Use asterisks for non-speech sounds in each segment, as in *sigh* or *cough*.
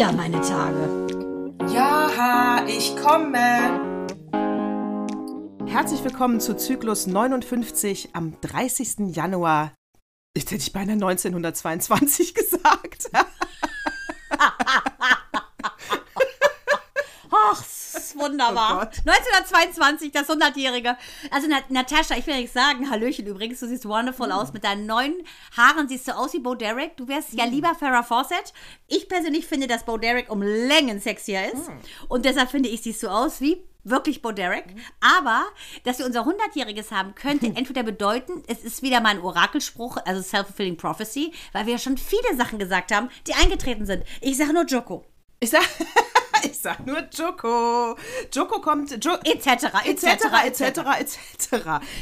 wieder meine Tage. Ja, ich komme. Herzlich willkommen zu Zyklus 59 am 30. Januar. Jetzt hätte ich beinahe 1922 *laughs* gesagt. Ach, ist wunderbar. Oh Gott. 1922, das 100-Jährige. Also, Na Natascha, ich will ja nicht sagen, Hallöchen übrigens, du siehst wonderful Hm. aus. Mit deinen neuen Haaren siehst du aus wie Bo Derek. Du wärst Hm. ja lieber Farrah Fawcett. Ich persönlich finde, dass Bo Derek um Längen sexier ist. Hm. Und deshalb finde ich, siehst du aus wie wirklich Bo Derek. Hm. Aber, dass wir unser 100-Jähriges haben, könnte entweder bedeuten, es ist wieder mal ein Orakelspruch, also Self-Fulfilling Prophecy, weil wir ja schon viele Sachen gesagt haben, die eingetreten sind. Ich sage nur Joko. Ich sag, *laughs* *laughs* ich sag nur Joko. Joko kommt. Jo Etc., etc. etc. etc.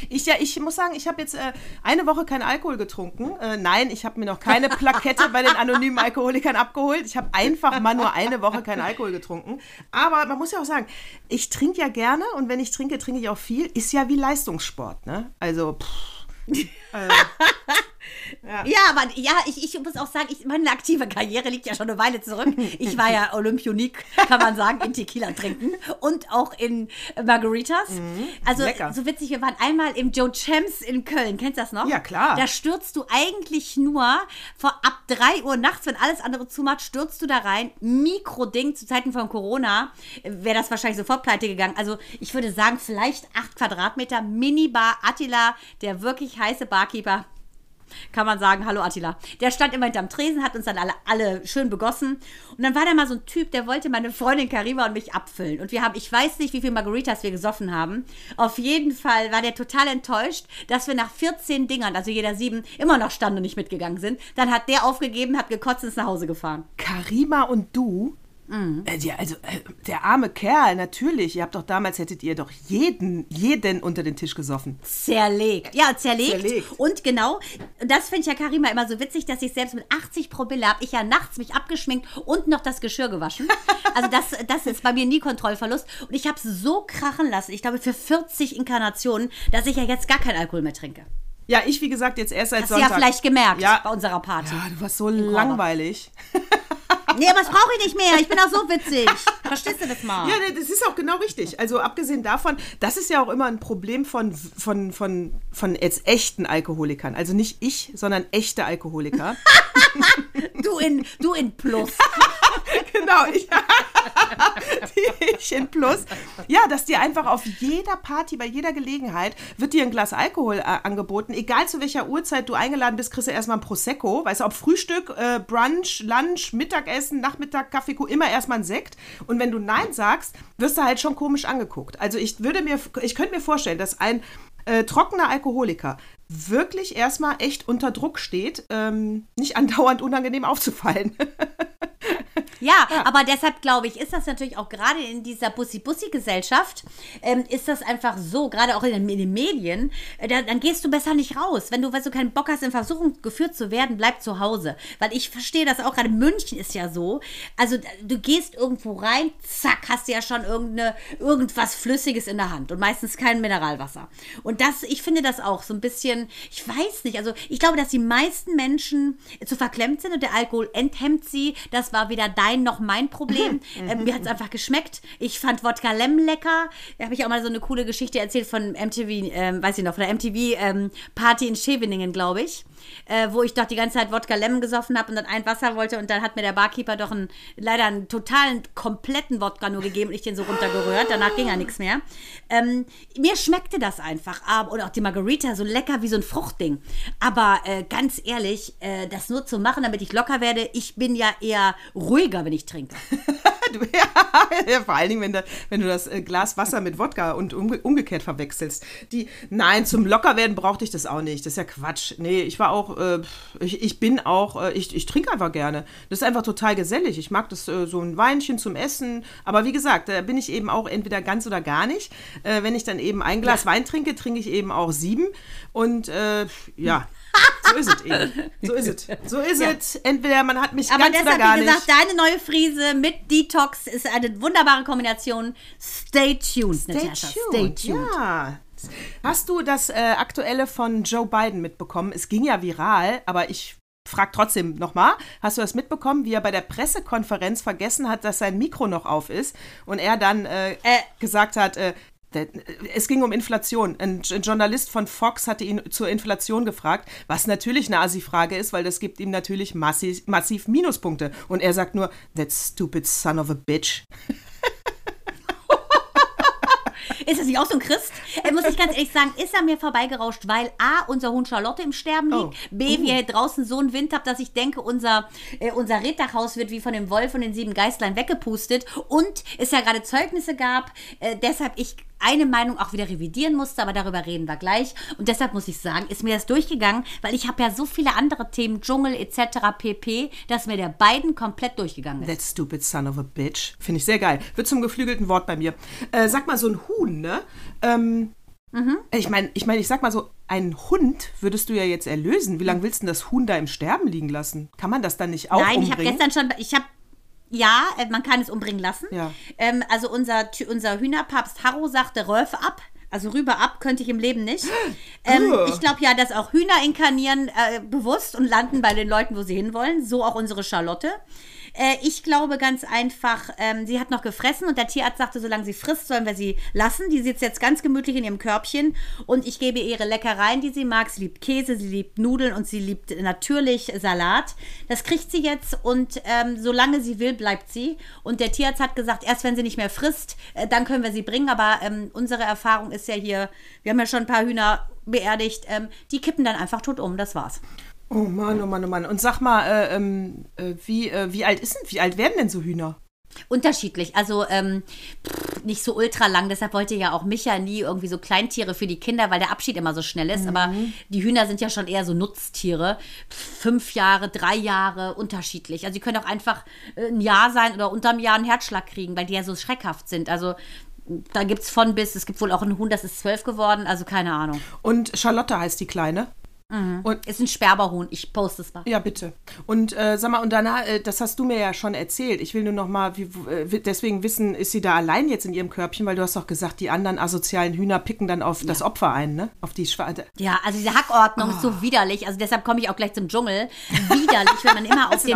Ich ja, ich muss sagen, ich habe jetzt äh, eine Woche keinen Alkohol getrunken. Äh, nein, ich habe mir noch keine *laughs* Plakette bei den anonymen Alkoholikern abgeholt. Ich habe einfach mal nur eine Woche keinen Alkohol getrunken. Aber man muss ja auch sagen, ich trinke ja gerne und wenn ich trinke, trinke ich auch viel. Ist ja wie Leistungssport, ne? Also pff, *laughs* Ja, aber ja, ich, ich muss auch sagen, ich, meine aktive Karriere liegt ja schon eine Weile zurück. Ich war ja Olympionik, kann man sagen, in Tequila trinken und auch in Margaritas. Also lecker. so witzig, wir waren einmal im Joe Champs in Köln. Kennst du das noch? Ja, klar. Da stürzt du eigentlich nur vor ab 3 Uhr nachts, wenn alles andere zumacht, stürzt du da rein. Mikroding zu Zeiten von Corona wäre das wahrscheinlich sofort pleite gegangen. Also ich würde sagen, vielleicht 8 Quadratmeter Minibar Attila, der wirklich heiße Barkeeper kann man sagen, hallo Attila. Der stand immer hinterm Tresen, hat uns dann alle, alle schön begossen. Und dann war da mal so ein Typ, der wollte meine Freundin Karima und mich abfüllen. Und wir haben, ich weiß nicht, wie viel Margaritas wir gesoffen haben. Auf jeden Fall war der total enttäuscht, dass wir nach 14 Dingern, also jeder sieben, immer noch standen und nicht mitgegangen sind. Dann hat der aufgegeben, hat gekotzt und ist nach Hause gefahren. Karima und du. Äh, ja, also äh, der arme Kerl, natürlich. Ihr habt doch damals hättet ihr doch jeden, jeden unter den Tisch gesoffen. Zerlegt. Ja, zerlegt. Zerlegt. Und genau, das finde ich ja Karima immer so witzig, dass ich selbst mit 80 Promille habe ich ja nachts mich abgeschminkt und noch das Geschirr gewaschen. *laughs* Also das, das ist bei mir nie Kontrollverlust. Und ich habe es so krachen lassen, ich glaube für 40 Inkarnationen, dass ich ja jetzt gar keinen Alkohol mehr trinke. Ja, ich wie gesagt jetzt erst seit Hast du Sonntag. ja vielleicht gemerkt Ja. bei unserer Party. Ja, du warst so langweilig. *laughs* Nee, aber das brauche ich nicht mehr. Ich bin auch so witzig. Verstehst du das mal? Ja, nee, das ist auch genau richtig. Also abgesehen davon, das ist ja auch immer ein Problem von, von, von, von jetzt echten Alkoholikern. Also nicht ich, sondern echte Alkoholiker. *laughs* Du in, du in Plus. *laughs* genau, ich, *laughs* die ich in Plus. Ja, dass dir einfach auf jeder Party, bei jeder Gelegenheit, wird dir ein Glas Alkohol äh, angeboten. Egal zu welcher Uhrzeit du eingeladen bist, kriegst du erstmal ein Prosecco. Weißt du, ob Frühstück, äh, Brunch, Lunch, Mittagessen, Nachmittag, Kaffee, immer erstmal ein Sekt. Und wenn du Nein sagst, wirst du halt schon komisch angeguckt. Also ich würde mir, ich könnte mir vorstellen, dass ein äh, trockener Alkoholiker wirklich erstmal echt unter Druck steht, ähm, nicht andauernd unangenehm aufzufallen. *laughs* Ja, aber deshalb glaube ich, ist das natürlich auch gerade in dieser Bussi-Bussi-Gesellschaft, ähm, ist das einfach so, gerade auch in den, in den Medien, äh, da, dann gehst du besser nicht raus. Wenn du, wenn du keinen Bock hast, in Versuchung geführt zu werden, bleib zu Hause. Weil ich verstehe das auch, gerade München ist ja so, also du gehst irgendwo rein, zack, hast du ja schon irgendeine, irgendwas Flüssiges in der Hand und meistens kein Mineralwasser. Und das, ich finde das auch so ein bisschen, ich weiß nicht, also ich glaube, dass die meisten Menschen zu verklemmt sind und der Alkohol enthemmt sie. Das war weder dein noch mein Problem. *laughs* ähm, mir hat es einfach geschmeckt. Ich fand Wodka Lem lecker. Da habe ich auch mal so eine coole Geschichte erzählt von MTV, ähm, weiß ich noch, von der MTV ähm, Party in Scheveningen, glaube ich. Äh, wo ich doch die ganze Zeit Wodka Lemon gesoffen habe und dann ein Wasser wollte und dann hat mir der Barkeeper doch einen, leider einen totalen, kompletten Wodka nur gegeben und ich den so runtergerührt. Danach ging ja nichts mehr. Ähm, mir schmeckte das einfach. Aber, und auch die Margarita, so lecker wie so ein Fruchtding. Aber äh, ganz ehrlich, äh, das nur zu machen, damit ich locker werde, ich bin ja eher ruhiger, wenn ich trinke. *laughs* Ja, vor allen Dingen, wenn, da, wenn du das äh, Glas Wasser mit Wodka und umge umgekehrt verwechselst. Die, nein, zum Lockerwerden brauchte ich das auch nicht. Das ist ja Quatsch. Nee, ich war auch, äh, ich, ich bin auch, äh, ich, ich trinke einfach gerne. Das ist einfach total gesellig. Ich mag das äh, so ein Weinchen zum Essen. Aber wie gesagt, da bin ich eben auch entweder ganz oder gar nicht. Äh, wenn ich dann eben ein Glas Wein trinke, trinke ich eben auch sieben. Und äh, ja. *laughs* So ist es eben. So ist es. So ist es. Entweder man hat mich Aber ganz oder deshalb, gar wie gesagt, nicht. deine neue Frise mit Detox ist eine wunderbare Kombination. Stay tuned, Stay Natascha. tuned. Stay tuned. Ja. Hast du das äh, aktuelle von Joe Biden mitbekommen? Es ging ja viral, aber ich frag trotzdem nochmal, hast du das mitbekommen, wie er bei der Pressekonferenz vergessen hat, dass sein Mikro noch auf ist und er dann äh, gesagt hat, äh, es ging um Inflation. Ein Journalist von Fox hatte ihn zur Inflation gefragt, was natürlich eine Assi-Frage ist, weil das gibt ihm natürlich massiv, massiv Minuspunkte. Und er sagt nur, that stupid son of a bitch. *laughs* Ist das nicht auch so ein Christ? Äh, muss ich ganz ehrlich sagen, ist er mir vorbeigerauscht, weil A, unser Hund Charlotte im Sterben liegt, Oh. B, wir hier draußen so einen Wind haben, dass ich denke, unser, äh, unser Reddachhaus wird wie von dem Wolf und den sieben Geistlein weggepustet und es ja gerade Zeugnisse gab, äh, deshalb ich eine Meinung auch wieder revidieren musste, aber darüber reden wir gleich. Und deshalb muss ich sagen, ist mir das durchgegangen, weil ich habe ja so viele andere Themen, Dschungel etc. pp., dass mir der beiden komplett durchgegangen ist. That stupid son of a bitch. Finde ich sehr geil. Wird zum geflügelten Wort bei mir. Äh, sag mal, so ein Huhn, ne? Ähm, Mhm. Ich meine, ich, mein, ich sag mal so, einen Hund würdest du ja jetzt erlösen. Wie lange willst du denn das Huhn da im Sterben liegen lassen? Kann man das dann nicht auch Nein, ich habe umbringen? gestern schon, ich habe ja, äh, man kann es umbringen lassen. Ja. Ähm, also unser, unser Hühnerpapst Harro sagte Röf ab. Also rüber ab könnte ich im Leben nicht. *gasps* Ähm, ich glaube ja, dass auch Hühner inkarnieren äh, bewusst und landen bei den Leuten, wo sie hinwollen. So auch unsere Charlotte. Äh, ich glaube ganz einfach, ähm, sie hat noch gefressen und der Tierarzt sagte, solange sie frisst, sollen wir sie lassen. Die sitzt jetzt ganz gemütlich in ihrem Körbchen und ich gebe ihr ihre Leckereien, die sie mag. Sie liebt Käse, sie liebt Nudeln und sie liebt natürlich Salat. Das kriegt sie jetzt und ähm, solange sie will, bleibt sie. Und der Tierarzt hat gesagt, erst wenn sie nicht mehr frisst, äh, dann können wir sie bringen. Aber ähm, unsere Erfahrung ist ja hier, wir haben ja schon ein paar Hühner beerdigt, ähm, die kippen dann einfach tot um. Das war's. Oh Mann, oh Mann, oh Mann. Und sag mal, äh, ähm, äh, wie, äh, wie alt ist denn, wie alt werden denn so Hühner? Unterschiedlich, also ähm, pff, nicht so ultra lang, deshalb wollte ja auch Micha nie irgendwie so Kleintiere für die Kinder, weil der Abschied immer so schnell ist. Aber die Hühner sind ja schon eher so Nutztiere. Pff, Fünf Jahre, drei Jahre, unterschiedlich. Also die können auch einfach äh, ein Jahr sein oder unterm Jahr einen Herzschlag kriegen, weil die ja so schreckhaft sind. Also da gibt es von bis, es gibt wohl auch einen Huhn, das ist zwölf geworden, also keine Ahnung. Und Charlotte heißt die Kleine. Und Ist ein Sperberhuhn, ich poste es mal. ja, bitte. Und äh, sag mal, und danach, äh, das hast du mir ja schon erzählt. Ich will nur noch mal, wie, äh, deswegen wissen, ist sie da allein jetzt in ihrem Körbchen, weil du hast doch gesagt, die anderen asozialen Hühner picken dann auf das Opfer ein, ne? Auf die Schwarze. Ja, also diese Hackordnung ist Ah. so widerlich. Also deshalb komme ich auch gleich zum Dschungel. Widerlich, wenn man immer auf den,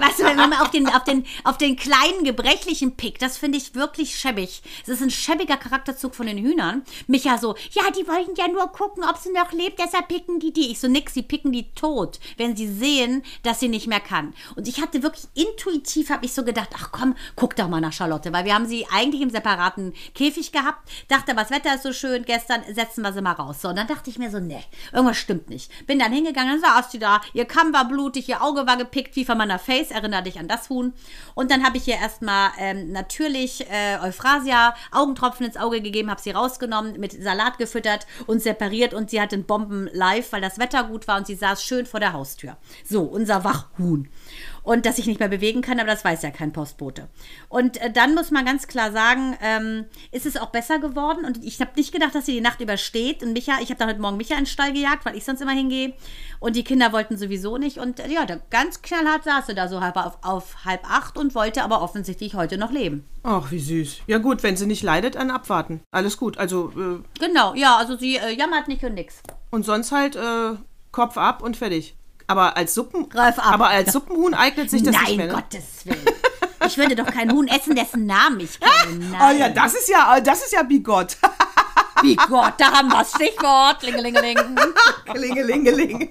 weißt du, wenn man immer auf den, auf den, auf den kleinen gebrechlichen pickt, das finde ich wirklich schäbig. Es ist ein schäbiger Charakterzug von den Hühnern. Micha so, ja, die wollten ja nur gucken, ob sie noch lebt, deshalb picken die die. Ich so, nix, die picken die tot, wenn sie sehen, dass sie nicht mehr kann. Und ich hatte wirklich intuitiv, habe ich so gedacht, ach komm, guck doch mal nach Charlotte, weil wir haben sie eigentlich im separaten Käfig gehabt. Dachte, aber das Wetter ist so schön, gestern setzen wir sie mal raus. So, und dann dachte ich mir so, nee, irgendwas stimmt nicht. Bin dann hingegangen, dann saß sie da, ihr Kamm war blutig, ihr Auge war gepickt, wie von meiner Face, erinnert dich an das Huhn. Und dann habe ich ihr erstmal ähm, natürlich äh, Euphrasia, Augentropfen ins Auge gegeben, habe sie rausgenommen, mit Salat gefüttert und separiert und sie hatte einen Bomben live, weil das Wetter gut war und sie saß schön vor der Haustür. So, unser Wachhuhn. Und dass ich nicht mehr bewegen kann, aber das weiß ja kein Postbote. Und äh, dann muss man ganz klar sagen, ähm, ist es auch besser geworden. Und ich habe nicht gedacht, dass sie die Nacht übersteht. Und Micha, ich habe dann heute Morgen Micha in den Stall gejagt, weil ich sonst immer hingehe. Und die Kinder wollten sowieso nicht. Und äh, ja, da ganz knallhart saß sie da so halb auf, auf halb acht und wollte aber offensichtlich heute noch leben. Ach, wie süß. Ja gut, wenn sie nicht leidet, dann abwarten. Alles gut. Also, äh, Genau, ja, also sie äh, jammert nicht und nix. und sonst halt äh, Kopf ab und fertig. Aber als Suppen, ab. aber als Suppenhuhn eignet sich das Nein, nicht mehr, ne? Gottes Willen. Ich würde doch kein Huhn essen, dessen Namen ich *laughs* kenne. Nein. Oh ja, das ist ja, das ist ja bigott. *laughs* Wie Gott, da haben wir das Stichwort. Klingelingeling. *laughs* Klingelingeling.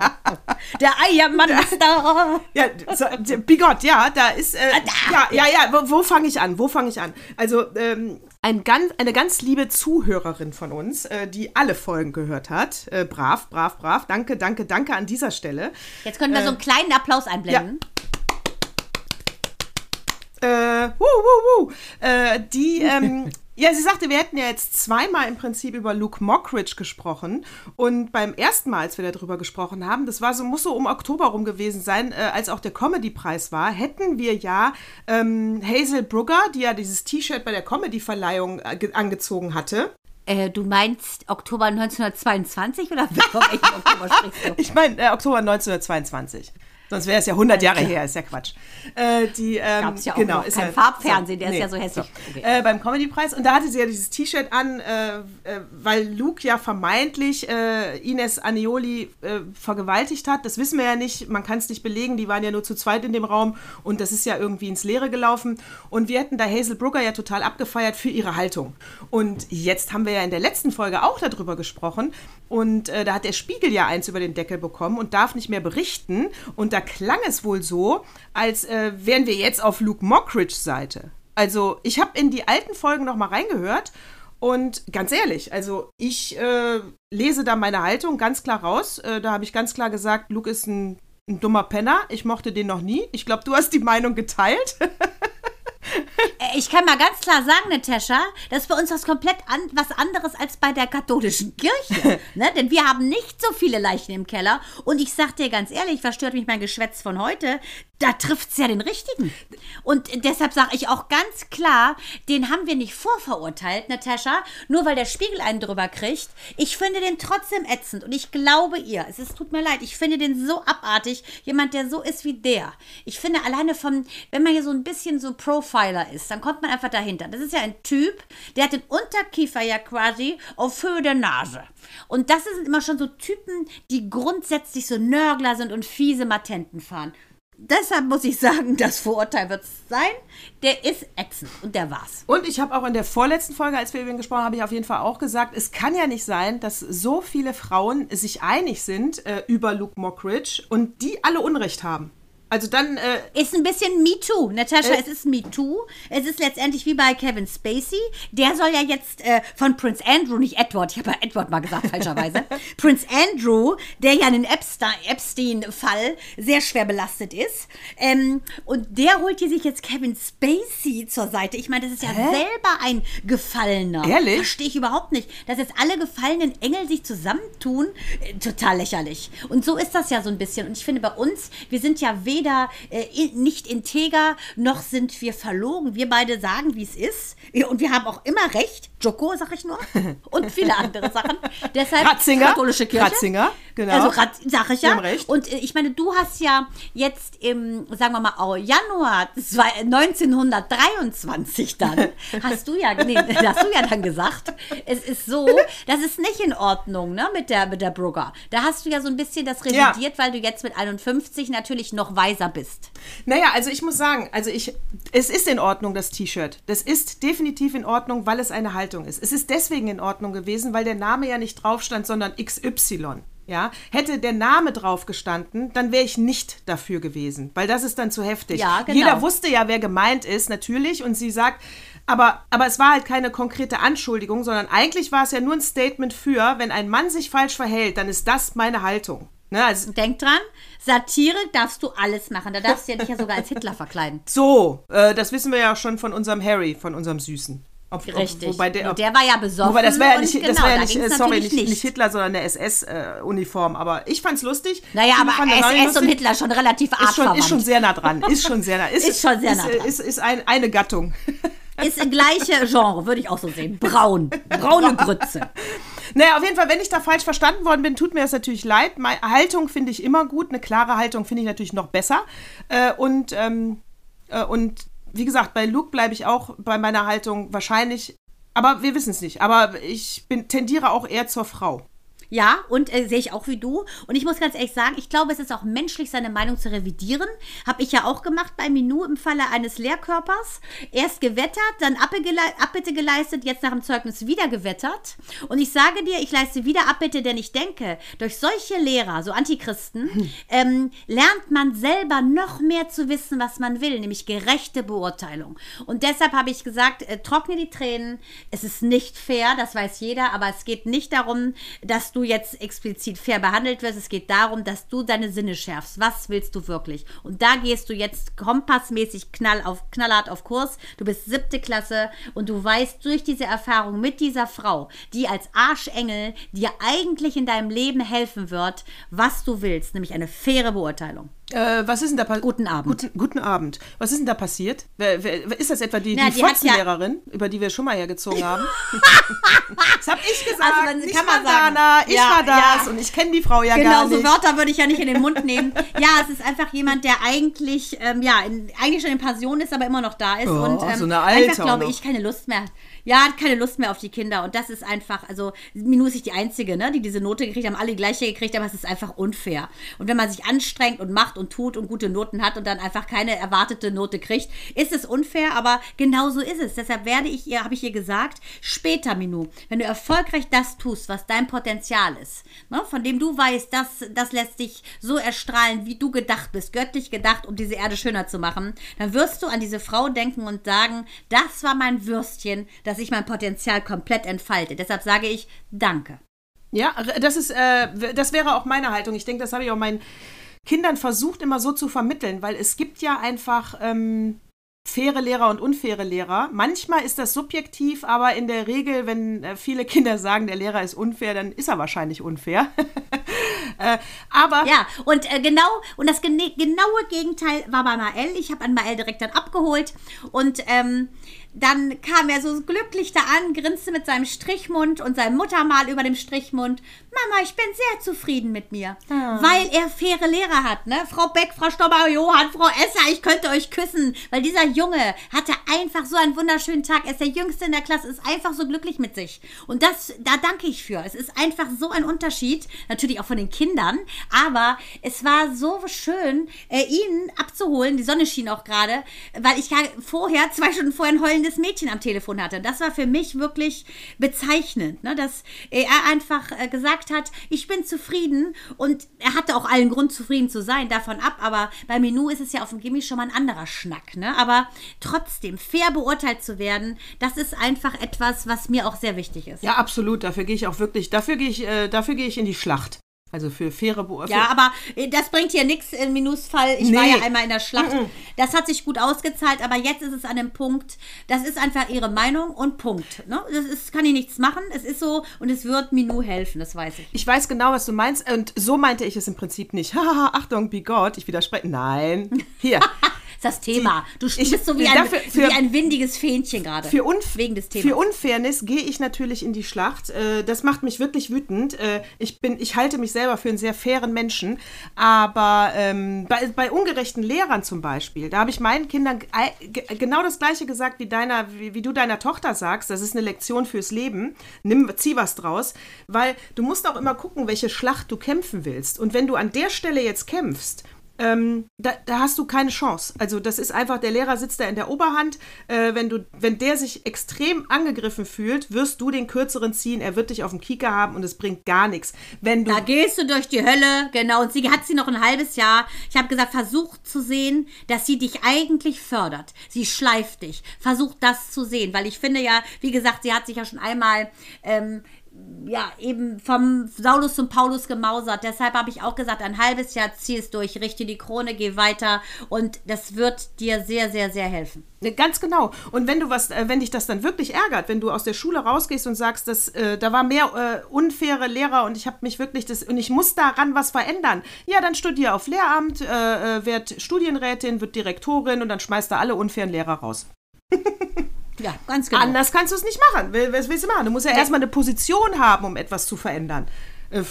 Der Eiermann ist da. Ja, so, bigott, ja, da ist, äh, ja, ja, ja, wo, wo fange ich an? Wo fange ich an? Also, ähm, ein ganz, eine ganz liebe Zuhörerin von uns, äh, die alle Folgen gehört hat. Äh, brav, brav, brav. Danke, danke, danke an dieser Stelle. Jetzt können wir so einen kleinen Applaus einblenden. Äh, wuh, wuh, wuh. Äh, die, ähm, *laughs* ja, sie sagte, wir hätten ja jetzt zweimal im Prinzip über Luke Mockridge gesprochen. Und beim ersten Mal, als wir darüber gesprochen haben, das war so, muss so um Oktober rum gewesen sein, äh, als auch der Comedy-Preis war, hätten wir ja ähm, Hazel Brugger, die ja dieses T-Shirt bei der Comedy-Verleihung äh, ge- angezogen hatte. Äh, du meinst Oktober 1922 oder von welchem Oktober sprichst du? *laughs* Ich meine, äh, Oktober 1922. Sonst wäre es ja 100 Jahre her, ist ja Quatsch. Äh, die, ähm, Gab es ja auch genau, ist kein ja- Farbfernsehen, der nee, ist ja so hässlich. so. Okay. Äh, beim Comedy-Preis. Und da hatte sie ja dieses T-Shirt an, äh, äh, weil Luke ja vermeintlich äh, Ines Anioli äh, vergewaltigt hat. Das wissen wir ja nicht, man kann es nicht belegen, die waren ja nur zu zweit in dem Raum und das ist ja irgendwie ins Leere gelaufen. Und wir hätten da Hazel Brugger ja total abgefeiert für ihre Haltung. Und jetzt haben wir ja in der letzten Folge auch darüber gesprochen und da hat der Spiegel ja eins über den Deckel bekommen und darf nicht mehr berichten. Und da klang es wohl so, als äh, wären wir jetzt auf Luke Mockridge Seite. Also ich habe in die alten Folgen noch mal reingehört und ganz ehrlich, also ich äh, lese da meine Haltung ganz klar raus. Äh, da habe ich ganz klar gesagt, Luke ist ein, ein dummer Penner. Ich mochte den noch nie. Ich glaube, du hast die Meinung geteilt. *laughs* Äh, Ich kann mal ganz klar sagen, Natascha, das ist bei uns was komplett an, was anderes als bei der katholischen Kirche. *laughs* ne? Denn wir haben nicht so viele Leichen im Keller. Und ich sag dir ganz ehrlich, was stört mich mein Geschwätz von heute? Da trifft's ja den Richtigen. Und deshalb sage ich auch ganz klar, den haben wir nicht vorverurteilt, Natascha, nur weil der Spiegel einen drüber kriegt. Ich finde den trotzdem ätzend. Und ich glaube ihr, es ist, tut mir leid, ich finde den so abartig. Jemand, der so ist wie der. Ich finde alleine von, wenn man hier so ein bisschen so Profiler ist, dann kommt man einfach dahinter. Das ist ja ein Typ, der hat den Unterkiefer ja quasi auf Höhe der Nase. Und das sind immer schon so Typen, die grundsätzlich so Nörgler sind und fiese Matenten fahren. Deshalb muss ich sagen, *laughs* das Vorurteil wird es sein. Der ist ätzend und der war's. Und ich habe auch in der vorletzten Folge, als wir über ihn gesprochen haben, habe ich auf jeden Fall auch gesagt, es kann ja nicht sein, dass so viele Frauen sich einig sind äh, über Luke Mockridge und die alle Unrecht haben. Also dann, äh, Ist ein bisschen MeToo. Natascha, Äh. es ist MeToo. Es ist letztendlich wie bei Kevin Spacey. Der soll ja jetzt äh, von Prince Andrew, nicht Edward, ich habe ja Edward mal gesagt, falscherweise. *laughs* Prince Andrew, der ja in den Epstein- Epstein-Fall sehr schwer belastet ist. Ähm, und der holt hier sich jetzt Kevin Spacey zur Seite. Ich meine, das ist ja selber ein Gefallener. Ehrlich? Verstehe ich überhaupt nicht. Dass jetzt alle gefallenen Engel sich zusammentun, äh, total lächerlich. Und so ist das ja so ein bisschen. Und ich finde bei uns, wir sind ja weder äh, in- nicht integer, noch sind wir verlogen. Wir beide sagen, wie es ist. Ja, Und wir haben auch immer recht. Joko, sag ich nur. *laughs* Und viele andere Sachen. Deshalb Ratzinger. katholische Kirche. Ratzinger, genau. Also Rat, sag ich ja. Und äh, ich meine, du hast ja jetzt im, sagen wir mal, au- Januar zwei- 1923 dann, *laughs* hast du ja, nee, hast du ja dann gesagt, es ist so, das ist nicht in Ordnung, ne, mit der, mit der Brugger. Da hast du ja so ein bisschen das Ja. revidiert, weil du jetzt mit 51 natürlich noch weiser bist. naja, also ich muss sagen, also ich, es ist in Ordnung, das T-Shirt. Das ist definitiv in Ordnung, weil es eine Haltung ist. Es ist deswegen in Ordnung gewesen, weil der Name ja nicht drauf stand, sondern XY. Ja, hätte der Name drauf gestanden, dann wäre ich nicht dafür gewesen, weil das ist dann zu heftig. Ja, genau. Jeder wusste ja, wer gemeint ist, natürlich, und sie sagt, aber, aber es war halt keine konkrete Anschuldigung, sondern eigentlich war es ja nur ein Statement für, wenn ein Mann sich falsch verhält, dann ist das meine Haltung. Ne, also, Denk dran, Satire darfst du alles machen. Da darfst du ja dich ja sogar als Hitler verkleiden. *laughs* so, äh, das wissen wir ja schon von unserem Harry, von unserem Süßen. Ob, Richtig. Ob, wobei der, Und der war ja besoffen. Wobei das wäre ja und nicht, das genau, wär ja da nicht äh, sorry, nicht, nicht Hitler, sondern eine SS-Uniform. aber ich fand's lustig. Naja, aber das SS und lustig. Hitler schon relativ ist schon, ist schon sehr nah dran. Ist schon sehr nah. *laughs* Ist, Ist schon sehr nah ist, dran. Ist, ist ein, eine Gattung. *laughs* Ist ein gleiche Genre, würde ich auch so sehen. Braun. Braune *laughs* Grütze. Naja, auf jeden Fall, wenn ich da falsch verstanden worden bin, tut mir das natürlich leid. Meine Haltung finde ich immer gut. Eine klare Haltung finde ich natürlich noch besser. Äh, und, ähm, äh, und wie gesagt, bei Luke bleibe ich auch bei meiner Haltung wahrscheinlich. Aber wir wissen es nicht. Aber ich bin, tendiere auch eher zur Frau. Ja, und äh, sehe ich auch wie du. Und ich muss ganz ehrlich sagen, ich glaube, es ist auch menschlich, seine Meinung zu revidieren. Habe ich ja auch gemacht bei Minou im Falle eines Lehrkörpers. Erst gewettert, dann Abbitte gelei- Abbitte geleistet, jetzt nach dem Zeugnis wieder gewettert. Und ich sage dir, ich leiste wieder Abbitte, denn ich denke, durch solche Lehrer, so Antichristen, ähm, lernt man selber noch mehr zu wissen, was man will, nämlich gerechte Beurteilung. Und deshalb habe ich gesagt, äh, trockne die Tränen. Es ist nicht fair, das weiß jeder, aber es geht nicht darum, dass du jetzt explizit fair behandelt wirst. Es geht darum, dass du deine Sinne schärfst. Was willst du wirklich? Und da gehst du jetzt kompassmäßig knall auf, knallhart auf Kurs. Du bist siebte Klasse und du weißt durch diese Erfahrung mit dieser Frau, die als Arschengel dir eigentlich in deinem Leben helfen wird, was du willst, nämlich eine faire Beurteilung. Äh, was ist denn da passiert? Guten Abend. Guten, guten Abend. Was ist denn da passiert? Wer, wer, ist das etwa die, Na, die, die hat ja- Fotzenlehrerin, über die wir schon mal hergezogen *laughs* haben? das hab ich gesagt. Also, man- nicht kann man sagen. ich Ja, war das ja. und ich kenne die Frau ja Genau, gar so nicht. Wörter würde ich ja nicht in den Mund nehmen. Ja, es ist einfach jemand, der eigentlich, ähm, ja, in, eigentlich schon in Pension ist, aber immer noch da ist Oh, und ähm, so eine Alte einfach, glaube ich, keine Lust mehr. Ja, hat keine Lust mehr auf die Kinder und das ist einfach, also Minou ist nicht die Einzige, ne, die diese Note gekriegt haben, alle die gleiche gekriegt, aber es ist einfach unfair. Und wenn man sich anstrengt und macht und tut und gute Noten hat und dann einfach keine erwartete Note kriegt, ist es unfair, aber genau so ist es. Deshalb werde ich ihr, habe ich ihr gesagt, später, Minou, wenn du erfolgreich das tust, was dein Potenzial ist, ne, von dem du weißt, das, das lässt dich so erstrahlen, wie du gedacht bist, göttlich gedacht, um diese Erde schöner zu machen, dann wirst du an diese Frau denken und sagen, das war mein Würstchen, dass ich mein Potenzial komplett entfalte. Deshalb sage ich Danke. Ja, das ist, äh, das wäre auch meine Haltung. Ich denke, das habe ich auch meinen Kindern versucht, immer so zu vermitteln, weil es gibt ja einfach ähm, faire Lehrer und unfaire Lehrer. Manchmal ist das subjektiv, aber in der Regel, wenn äh, viele Kinder sagen, der Lehrer ist unfair, dann ist er wahrscheinlich unfair. *laughs* äh, aber Ja, und äh, genau, und das gene genaue Gegenteil war bei Mael. Ich habe an Mael direkt dann abgeholt und ähm, dann kam er so glücklich da an, grinste mit seinem Strichmund und seinem Muttermal über dem Strichmund. Mama, ich bin sehr zufrieden mit mir, weil er faire Lehrer hat, ne? Frau Beck, Frau Stobber, Johann, Frau Esser, ich könnte euch küssen, weil dieser Junge hatte einfach so einen wunderschönen Tag. Er ist der Jüngste in der Klasse, ist einfach so glücklich mit sich. Und das, da danke ich für. Es ist einfach so ein Unterschied, natürlich auch von den Kindern, aber es war so schön, äh, ihn abzuholen. Die Sonne schien auch gerade, weil ich vorher, zwei Stunden vorher, ein heulendes Mädchen am Telefon hatte. Das war für mich wirklich bezeichnend, ne? dass er einfach äh, gesagt hat, ich bin zufrieden und er hatte auch allen Grund, zufrieden zu sein, davon ab, aber bei Minou ist es ja auf dem Gimmi schon mal ein anderer Schnack, ne? aber trotzdem fair beurteilt zu werden, das ist einfach etwas, was mir auch sehr wichtig ist. ja, absolut, dafür gehe ich auch wirklich, dafür gehe ich, äh, dafür gehe ich in die Schlacht. Also für faire Be Ja, aber äh, das bringt hier nichts in Minus Fall. Ich war Nee. ja einmal in der Schlacht. Das hat sich gut ausgezahlt, aber jetzt ist es an dem Punkt, das ist einfach ihre Meinung und Punkt. Ne? Das ist, kann ich nichts machen. Es ist so und es wird Minou helfen, das weiß ich. Ich weiß genau, was du meinst. Und so meinte ich es im Prinzip nicht. Haha, *laughs* Achtung, be God. Ich widerspreche. Nein. Hier. *laughs* Das Thema. Du ich- bist so wie ein, dafür- für- wie ein windiges Fähnchen gerade. Für, Unf Wegen des Themas. für Unfairness gehe ich natürlich in die Schlacht. Äh, Das macht mich wirklich wütend. Äh, Ich, bin, ich halte mich selber für einen sehr fairen Menschen. Aber ähm, bei, bei ungerechten Lehrern zum Beispiel, da habe ich meinen Kindern genau das Gleiche gesagt, wie, deiner, wie, wie du deiner Tochter sagst. Das ist eine Lektion fürs Leben. Nimm, zieh was draus. Weil du musst auch immer gucken, welche Schlacht du kämpfen willst. Und wenn du an der Stelle jetzt kämpfst, ähm, da, da hast du keine Chance. Also das ist einfach, der Lehrer sitzt da in der Oberhand. Äh, wenn, du, wenn der sich extrem angegriffen fühlt, wirst du den kürzeren ziehen. Er wird dich auf dem Kieker haben und es bringt gar nichts. Wenn du Da gehst du durch die Hölle, genau. Und sie hat sie noch ein halbes Jahr. Ich habe gesagt, versuch zu sehen, dass sie dich eigentlich fördert. Sie schleift dich. Versuch das zu sehen, weil ich finde ja, wie gesagt, sie hat sich ja schon einmal ähm, ja, eben vom Saulus zum Paulus gemausert. Deshalb habe ich auch gesagt, ein halbes Jahr zieh es durch, richte die Krone, geh weiter und das wird dir sehr, sehr, sehr helfen. Ganz genau. Und wenn du was, äh, wenn dich das dann wirklich ärgert, wenn du aus der Schule rausgehst und sagst, dass äh, da war mehr äh, unfaire Lehrer und ich habe mich wirklich das und ich muss daran was verändern, ja, dann studier auf Lehramt, äh, äh, werd Studienrätin, wird Direktorin und dann schmeißt da alle unfairen Lehrer raus. *laughs* Ja, ganz genau. Anders kannst du es nicht machen. Was willst du machen? Du musst ja erstmal eine Position haben, um etwas zu verändern. Äh,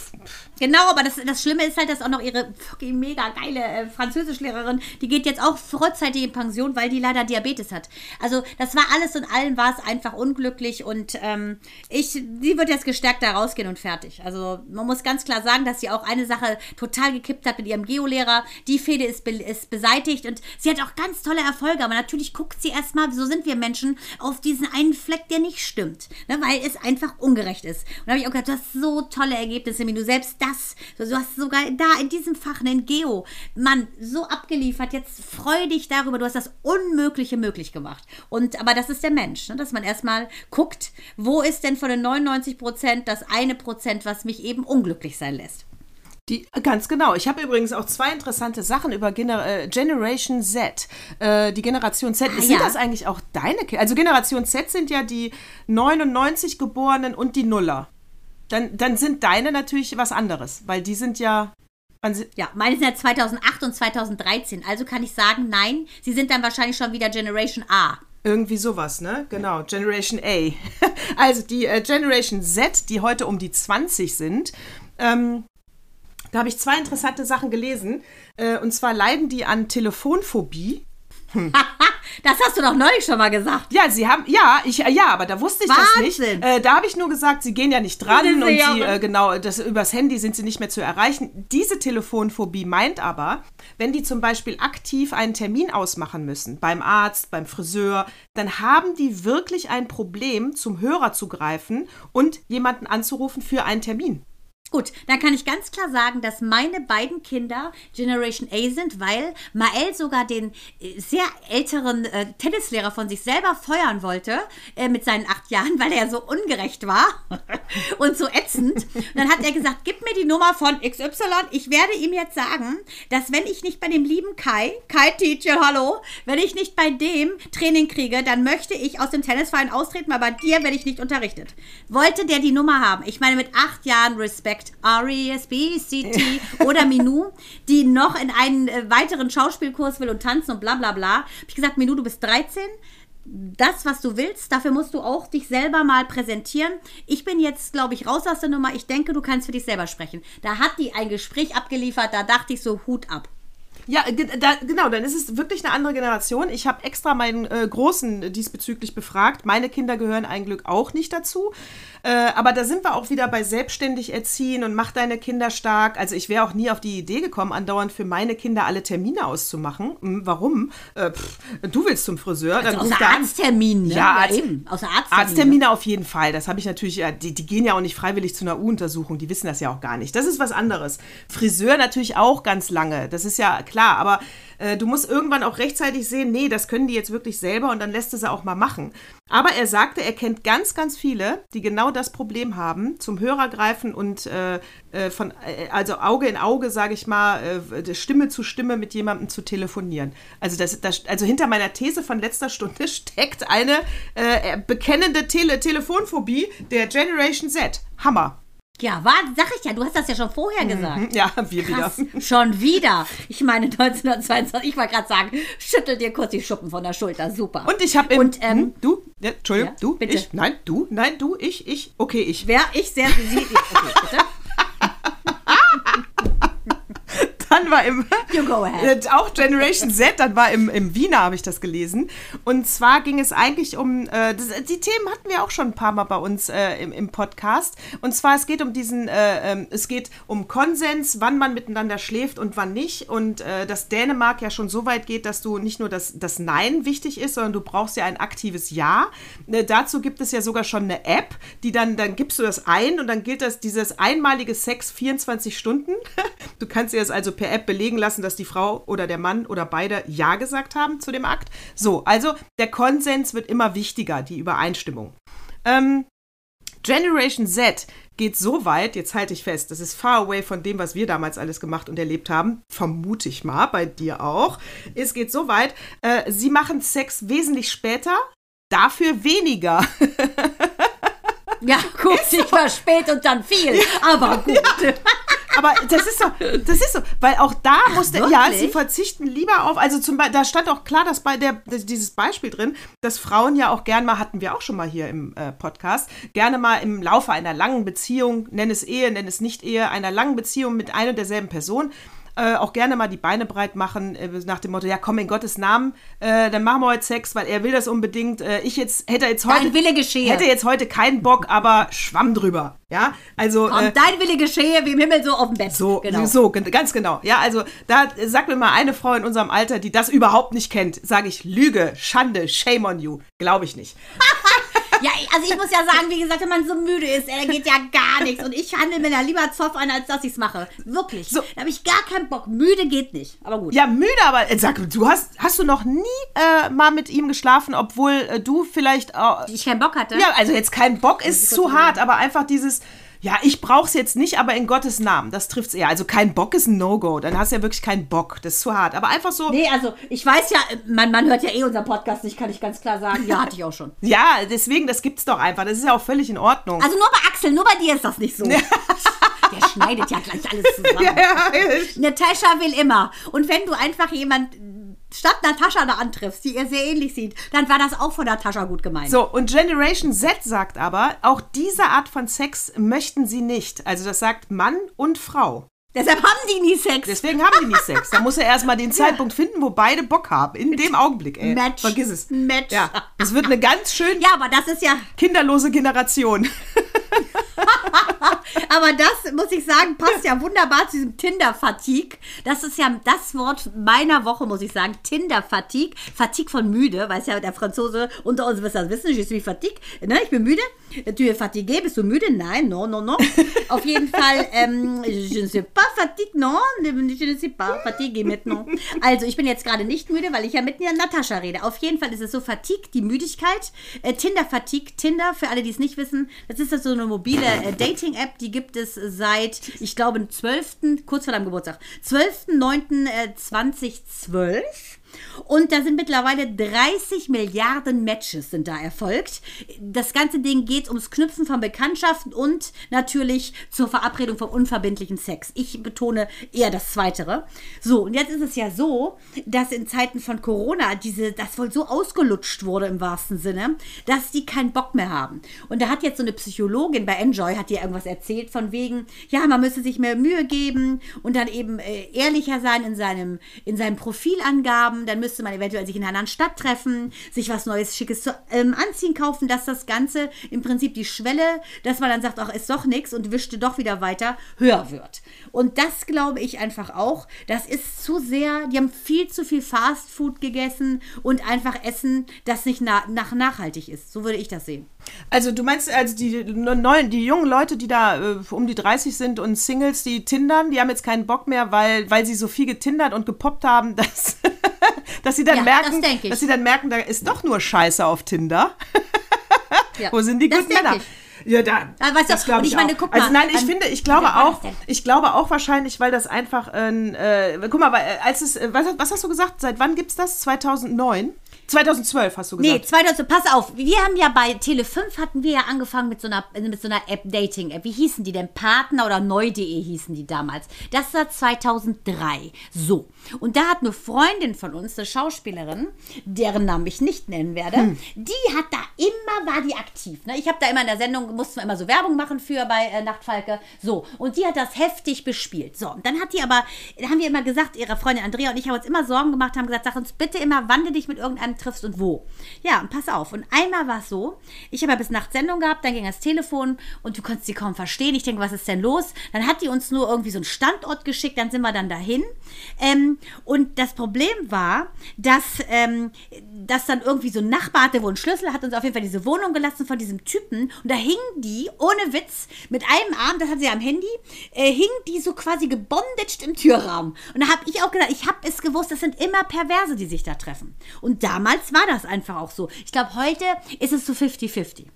Genau, aber das, das Schlimme ist halt, dass auch noch ihre fucking mega geile äh, Französischlehrerin, die geht jetzt auch vorzeitig in Pension, weil die leider Diabetes hat. Also das war alles und allem war es einfach unglücklich und ähm, ich, sie wird jetzt gestärkt da rausgehen und fertig. Also man muss ganz klar sagen, dass sie auch eine Sache total gekippt hat mit ihrem Geolehrer. Die Fehde ist, be ist beseitigt und sie hat auch ganz tolle Erfolge, aber natürlich guckt sie erstmal, so sind wir Menschen, auf diesen einen Fleck, der nicht stimmt, ne, weil es einfach ungerecht ist. Und da habe ich auch gedacht, du hast so tolle Ergebnisse, wie du selbst das, du hast sogar da in diesem Fach einen Geo, Mann, so abgeliefert, jetzt freu dich darüber, du hast das Unmögliche möglich gemacht. Und, aber das ist der Mensch, ne, dass man erstmal guckt, wo ist denn von den 99 Prozent das eine Prozent, was mich eben unglücklich sein lässt. Die, ganz genau. Ich habe übrigens auch zwei interessante Sachen über Gener äh, Generation Z. Äh, die Generation Z. sind ja. das eigentlich auch deine Kinder? Also Generation Z sind ja die 99 Geborenen und die Nuller. Dann, dann sind deine natürlich was anderes, weil die sind ja Ja, meine sind ja 2008 und 2013. Also kann ich sagen, nein, sie sind dann wahrscheinlich schon wieder Generation A. Irgendwie sowas, ne? Genau, Generation A. *laughs* Also die äh, Generation Z, die heute um die 20 sind, ähm, da habe ich zwei interessante Sachen gelesen. Äh, und zwar leiden die an Telefonphobie. *laughs* Das hast du doch neulich schon mal gesagt. Ja, sie haben, ja, ich, ja, aber da wusste ich das Wahnsinn. nicht. Äh, da habe ich nur gesagt, sie gehen ja nicht dran und sie, äh, genau, das, übers Handy sind sie nicht mehr zu erreichen. Diese Telefonphobie meint aber, wenn die zum Beispiel aktiv einen Termin ausmachen müssen, beim Arzt, beim Friseur, dann haben die wirklich ein Problem, zum Hörer zu greifen und jemanden anzurufen für einen Termin. Gut, dann kann ich ganz klar sagen, dass meine beiden Kinder Generation A sind, weil Mael sogar den äh, sehr älteren äh, Tennislehrer von sich selber feuern wollte äh, mit seinen acht Jahren, weil er so ungerecht war *laughs* und so ätzend. Und dann hat er gesagt, gib mir die Nummer von XY. Ich werde ihm jetzt sagen, dass wenn ich nicht bei dem lieben Kai, Kai Teacher, hallo, wenn ich nicht bei dem Training kriege, dann möchte ich aus dem Tennisverein austreten, weil bei dir werde ich nicht unterrichtet. Wollte der die Nummer haben? Ich meine, mit acht Jahren Respekt. R-E-S-B-C-T oder Minou, die noch in einen äh, weiteren Schauspielkurs will und tanzen und bla bla bla. Hab ich gesagt, Minou, du bist 13 das, was du willst, dafür musst du auch dich selber mal präsentieren. Ich bin jetzt, glaube ich, raus aus der Nummer. Ich denke, du kannst für dich selber sprechen. Da hat die ein Gespräch abgeliefert, da dachte ich so, Hut ab. Ja, da, genau, dann ist es wirklich eine andere Generation. Ich habe extra meinen äh, Großen diesbezüglich befragt. Meine Kinder gehören ein Glück auch nicht dazu. Äh, aber da sind wir auch wieder bei selbstständig erziehen und mach deine Kinder stark. Also ich wäre auch nie auf die Idee gekommen, andauernd für meine Kinder alle Termine auszumachen. Hm, warum? Äh, pff, du willst zum Friseur, dann Also ruf außer da an. Arzttermin, ne? Ja, Arzt- eben. Außer Arzttermin. Arzttermine auf jeden Fall. Das habe ich natürlich, ja, die, die gehen ja auch nicht freiwillig zu einer U-Untersuchung, die wissen das ja auch gar nicht. Das ist was anderes. Friseur natürlich auch ganz lange, das ist ja klar, aber äh, du musst irgendwann auch rechtzeitig sehen, nee, das können die jetzt wirklich selber und dann lässt es er auch mal machen. Aber er sagte, er kennt ganz, ganz viele, die genau das Problem haben, zum Hörer greifen und äh, äh, von, äh, also Auge in Auge, sage ich mal, Stimme zu Stimme mit jemandem zu telefonieren. Also, das, das, also hinter meiner These von letzter Stunde *laughs* steckt eine äh, bekennende Tele Telefonphobie der Generation Z. Hammer. Ja, war, sag ich ja, du hast das ja schon vorher gesagt. *laughs* Ja, wir Krass, wieder. *laughs* schon wieder. Ich meine *laughs* 1922, ich wollte gerade sagen, schüttel dir kurz die Schuppen von der Schulter, super. Und ich habe. Und, ähm, Hm, du? Ja, Entschuldigung, Ja, du? bitte. Ich? Nein, du? Nein, du? Ich? Ich? Okay, ich. Wer ich sehr sie, okay, bitte. Dann war im. You go ahead. Auch Generation Z, dann war im, im Wiener, habe ich das gelesen. Und zwar ging es eigentlich um, äh, das, die Themen hatten wir auch schon ein paar Mal bei uns äh, im, im Podcast. Und zwar, es geht um diesen, äh, ähm, es geht um Konsens, wann man miteinander schläft und wann nicht. Und äh, dass Dänemark ja schon so weit geht, dass du nicht nur das, das Nein wichtig ist, sondern du brauchst ja ein aktives Ja. Äh, dazu gibt es ja sogar schon eine App, die dann, dann gibst du das ein und dann gilt das, dieses einmalige Sex 24 Stunden. *laughs* Du kannst dir das also per App belegen lassen, dass die Frau oder der Mann oder beide Ja gesagt haben zu dem Akt. So, also der Konsens wird immer wichtiger, die Übereinstimmung. Ähm, Generation Z geht so weit, jetzt halte ich fest, das ist far away von dem, was wir damals alles gemacht und erlebt haben, vermute ich mal, bei dir auch. Es geht so weit, äh, sie machen Sex wesentlich später, dafür weniger. Ja, *laughs* gut, ich war spät und dann viel, aber *laughs* gut. Aber das ist so, das ist so, weil auch da musste, ja, wirklich? sie verzichten lieber auf, also zum Beispiel, da stand auch klar, dass bei der, dieses Beispiel drin, dass Frauen ja auch gern mal, hatten wir auch schon mal hier im äh, Podcast, gerne mal im Laufe einer langen Beziehung, nenn es Ehe, nenn es nicht Ehe, einer langen Beziehung mit einer derselben Person, äh, auch gerne mal die Beine breit machen, äh, nach dem Motto, ja komm, in Gottes Namen, äh, dann machen wir heute Sex, weil er will das unbedingt. Äh, ich jetzt, hätte jetzt heute, Dein Wille geschehe. hätte jetzt heute keinen Bock, aber schwamm drüber, ja, also. Komm, äh, dein Wille geschehe wie im Himmel so auf dem Bett. so, genau. so, ganz genau. Ja, also da äh, sag mir mal eine Frau in unserem Alter, die das überhaupt nicht kennt, sage ich Lüge, Schande, shame on you. Glaube ich nicht. *laughs* Ja, also ich muss ja sagen, wie gesagt, wenn man so müde ist, ey, da geht ja gar nichts. Und ich handle mir da lieber Zoff ein, als dass ich es mache. Wirklich. So. Da habe ich gar keinen Bock. Müde geht nicht. Aber gut. Ja, müde, aber äh, sag, du hast, hast du noch nie äh, mal mit ihm geschlafen, obwohl äh, du vielleicht. Äh, Ich keinen Bock hatte. ja, also jetzt kein Bock ist zu hart, aber einfach dieses. Ja, ich brauch's jetzt nicht, aber in Gottes Namen, das trifft's eher. Also kein Bock ist ein No-Go, dann hast du ja wirklich keinen Bock, das ist zu hart. Aber einfach so, Nee, also ich weiß ja, man, man hört ja eh unseren Podcast nicht, kann ich ganz klar sagen. Ja, hatte ich auch schon. *laughs* ja, deswegen, das gibt's doch einfach. Das ist ja auch völlig in Ordnung. Also nur bei Axel, nur bei dir ist das nicht so. *laughs* Der schneidet ja gleich alles zusammen. *laughs* Ja, ja, Natascha will immer. Und wenn du einfach jemand statt Natascha da antriffst, die ihr sehr ähnlich sieht, dann war das auch von Natascha gut gemeint. So, und Generation Z sagt aber, auch diese Art von Sex möchten sie nicht. Also das sagt Mann und Frau. Deshalb haben die nie Sex. Deswegen haben die nicht Sex. Da muss er erstmal den *laughs* Zeitpunkt finden, wo beide Bock haben. In dem Augenblick, ey. Match. Vergiss es. Match. Ja, das wird eine ganz schön Ja, aber das ist ja, kinderlose Generation. *laughs* aber das muss ich sagen, passt ja wunderbar zu diesem Tinder-Fatigue. Das ist ja das Wort meiner Woche, muss ich sagen. Tinder-Fatigue. Fatigue von müde, weiß ja der Franzose unter uns wird das wissen. Je suis fatigue. Ne, ich bin müde. Tu es fatigué, bist du müde? Nein, no, no, no. *laughs* Auf jeden Fall, ähm, je ne suis pas fatigue, non. Je ne suis pas fatigué maintenant. Also, ich bin jetzt gerade nicht müde, weil ich ja mit Natascha rede. Auf jeden Fall ist es so Fatigue, die Müdigkeit. Äh, Tinder-Fatigue. Tinder, für alle, die es nicht wissen, das ist so eine mobile äh, Dating-App, die gibt es seit, ich glaube, 12., kurz vor deinem Geburtstag, 12.09.2012. Und da sind mittlerweile 30 Milliarden Matches sind da erfolgt. Das ganze Ding geht ums Knüpfen von Bekanntschaften und natürlich zur Verabredung von unverbindlichen Sex. Ich betone eher das Zweitere. So, und jetzt ist es ja so, dass in Zeiten von Corona diese, das wohl so ausgelutscht wurde im wahrsten Sinne, dass die keinen Bock mehr haben. Und da hat jetzt so eine Psychologin bei Enjoy, hat dir irgendwas erzählt von wegen, ja, man müsse sich mehr Mühe geben und dann eben äh, ehrlicher sein in seinem, in seinen Profilangaben dann müsste man eventuell sich in einer anderen Stadt treffen, sich was Neues, Schickes zu ähm, anziehen kaufen, dass das Ganze im Prinzip die Schwelle, dass man dann sagt, ach, ist doch nichts und wischte doch wieder weiter, höher wird. Und das glaube ich einfach auch. Das ist zu sehr, die haben viel zu viel Fastfood gegessen und einfach Essen, das nicht na, nach nachhaltig ist. So würde ich das sehen. Also du meinst, also die neuen, die jungen Leute, die da äh, um die 30 sind und Singles, die tindern, die haben jetzt keinen Bock mehr, weil, weil sie so viel getindert und gepoppt haben, *laughs* dass, *laughs* dass sie dann Ja, merken, das dass sie dann merken, da ist doch nur Scheiße auf Tinder. *laughs* Ja. Wo sind die guten Männer? ich. Ja, da. Ja, weißt du, das glaube ich, ich meine, guck also mal, nein, ich an- finde, ich glaube auch, ich glaube auch wahrscheinlich, weil das einfach ein, äh, guck mal, weil, äh, als es, äh, was, was hast du gesagt? Seit wann gibt's das? 2009? 2012 hast du gesagt. Nee, 2000, pass auf, wir haben ja bei Tele5 hatten wir ja angefangen mit so einer, mit so einer App, Dating-App. Wie hießen die denn? Partner oder neu.de hießen die damals. Das war 2003. So. Und da hat eine Freundin von uns, eine Schauspielerin, deren Namen ich nicht nennen werde, Hm. die hat da immer, war die aktiv. Ne? Ich habe da immer in der Sendung, mussten wir immer so Werbung machen für bei äh, Nachtfalke. So. Und die hat das heftig bespielt. So. Und dann hat die aber, da haben wir immer gesagt, ihre Freundin Andrea und ich haben uns immer Sorgen gemacht, haben gesagt, sag uns bitte immer, wann du dich mit irgendeinem triffst und wo. Ja, und pass auf. Und einmal war es so, ich habe ja bis Nacht Sendung gehabt, dann ging das Telefon und du konntest sie kaum verstehen. Ich denke, was ist denn los? Dann hat die uns nur irgendwie so einen Standort geschickt, dann sind wir dann dahin. Ähm, und das Problem war, dass, ähm, dass dann irgendwie so ein Nachbar hatte, wo einen Schlüssel hat uns auf jeden Fall diese Wohnung gelassen von diesem Typen. Und da hing die, ohne Witz, mit einem Arm, das hat sie am Handy, äh, hing die so quasi gebondaged im Türrahmen. Und da habe ich auch gedacht, ich habe es gewusst, das sind immer Perverse, die sich da treffen. Und damals war das einfach auch so. Ich glaube, heute ist es so 50-50.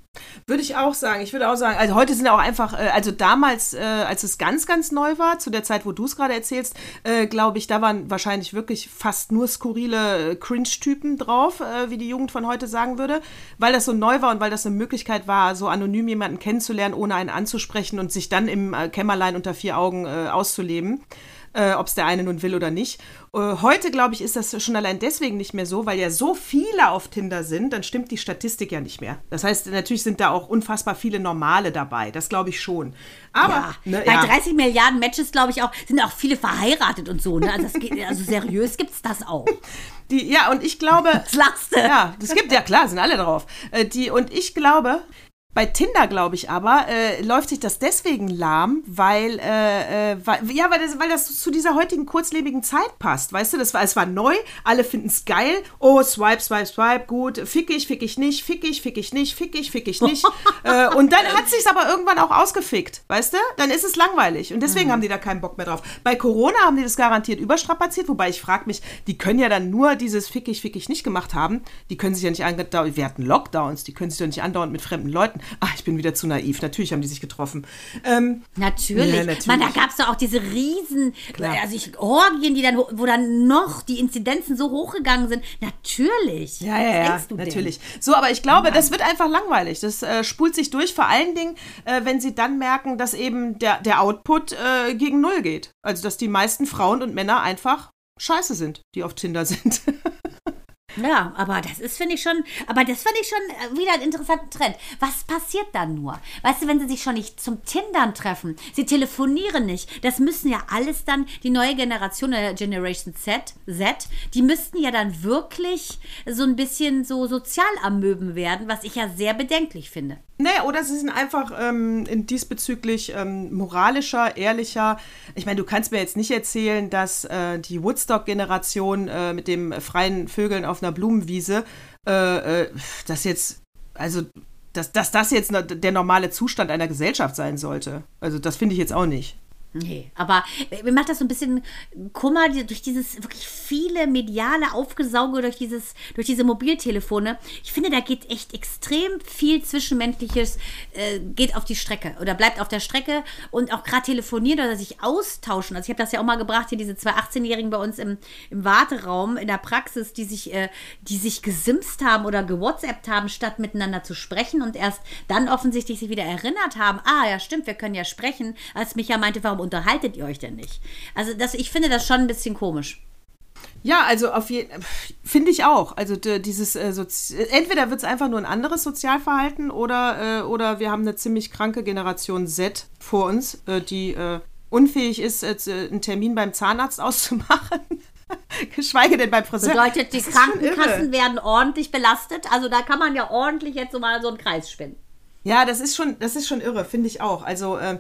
Würde ich auch sagen. Ich würde auch sagen, also heute sind auch einfach, äh, also damals, äh, als es ganz, ganz neu war, zu der Zeit, wo du es gerade erzählst, äh, glaube ich, da waren wahrscheinlich wirklich fast nur skurrile Cringe-Typen drauf, wie die Jugend von heute sagen würde, weil das so neu war und weil das eine Möglichkeit war, so anonym jemanden kennenzulernen, ohne einen anzusprechen und sich dann im Kämmerlein unter vier Augen auszuleben. Äh, ob es der eine nun will oder nicht. Äh, heute, glaube ich, ist das schon allein deswegen nicht mehr so, weil ja so viele auf Tinder sind, dann stimmt die Statistik ja nicht mehr. Das heißt, natürlich sind da auch unfassbar viele Normale dabei. Das glaube ich schon. Aber, Ja, ne, bei ja. 30 Milliarden Matches, glaube ich, auch, sind auch viele verheiratet und so. Ne? Also, das geht, also seriös gibt es das auch. *laughs* Die, ja, und ich glaube. Was lachst du? Ja, das gibt, ja klar, sind alle drauf. Äh, die, und ich glaube, bei Tinder glaube ich aber, äh, läuft sich das deswegen lahm, weil, äh, äh, weil ja, weil das, weil das zu dieser heutigen kurzlebigen Zeit passt. Weißt du, das war, es war neu, alle finden es geil. Oh, swipe, swipe, swipe, gut, fick ich, fick ich nicht, fick ich, fick ich nicht, fick ich, fick ich nicht. *laughs* äh, und dann hat sich's aber irgendwann auch ausgefickt, weißt du? Dann ist es langweilig und deswegen haben die da keinen Bock mehr drauf. Bei Corona haben die das garantiert überstrapaziert, wobei ich frage mich, die können ja dann nur dieses fick ich, fick ich nicht gemacht haben. Die können sich ja nicht andauernd, wir hatten Lockdowns, die können sich doch nicht andauernd mit fremden Leuten. Ach, ich bin wieder zu naiv. Natürlich haben die sich getroffen. Ähm, natürlich. Ja, natürlich. Man, da gab es doch auch diese riesen, Klar. also ich, Orgien, die dann, wo dann noch die Inzidenzen so hochgegangen sind. Natürlich. Ja, ja, ja, du denn? natürlich. So, aber ich glaube, das wird einfach langweilig. Das äh, spult sich durch, vor allen Dingen, äh, wenn sie dann merken, dass eben der, der Output äh, gegen Null geht. Also, dass die meisten Frauen und Männer einfach scheiße sind, die auf Tinder sind. *laughs* Ja, aber das ist, finde ich schon, aber das finde ich schon äh, wieder einen interessanten Trend. Was passiert dann nur? Weißt du, wenn sie sich schon nicht zum Tindern treffen, sie telefonieren nicht, das müssen ja alles dann, die neue Generation, der Generation Z, Z, die müssten ja dann wirklich so ein bisschen so Sozialamöben werden, was ich ja sehr bedenklich finde. Naja, oder sie sind einfach ähm, diesbezüglich ähm, moralischer, ehrlicher. Ich meine, du kannst mir jetzt nicht erzählen, dass äh, die Woodstock-Generation äh, mit dem freien Vögeln auf einer Blumenwiese, äh, äh, das jetzt, also, dass, dass das jetzt der normale Zustand einer Gesellschaft sein sollte. Also, das finde ich jetzt auch nicht. Nee, aber äh, mir macht das so ein bisschen Kummer durch dieses wirklich viele mediale Aufgesauge durch dieses durch diese Mobiltelefone. Ich finde, da geht echt extrem viel zwischenmenschliches äh, geht auf die Strecke oder bleibt auf der Strecke und auch gerade telefonieren oder sich austauschen. Also ich habe das ja auch mal gebracht hier diese zwei 18-Jährigen bei uns im, im Warteraum in der Praxis, die sich äh, die sich gesimst haben oder gewhatsappt haben, statt miteinander zu sprechen und erst dann offensichtlich sich wieder erinnert haben. Ah, ja, stimmt, wir können ja sprechen. Als Micha meinte, warum unterhaltet ihr euch denn nicht? Also das, ich finde das schon ein bisschen komisch. Ja, also auf jeden finde ich auch. Also dieses äh, Sozi entweder wird es einfach nur ein anderes Sozialverhalten oder, äh, oder wir haben eine ziemlich kranke Generation Z vor uns, äh, die äh, unfähig ist, äh, einen Termin beim Zahnarzt *laughs* auszumachen. Geschweige denn beim Friseur. Bedeutet, die Krankenkassen werden ordentlich belastet. Also da kann man ja ordentlich jetzt so mal so einen Kreis spinnen. Ja, das ist schon, das ist schon irre, finde ich auch. Also ähm,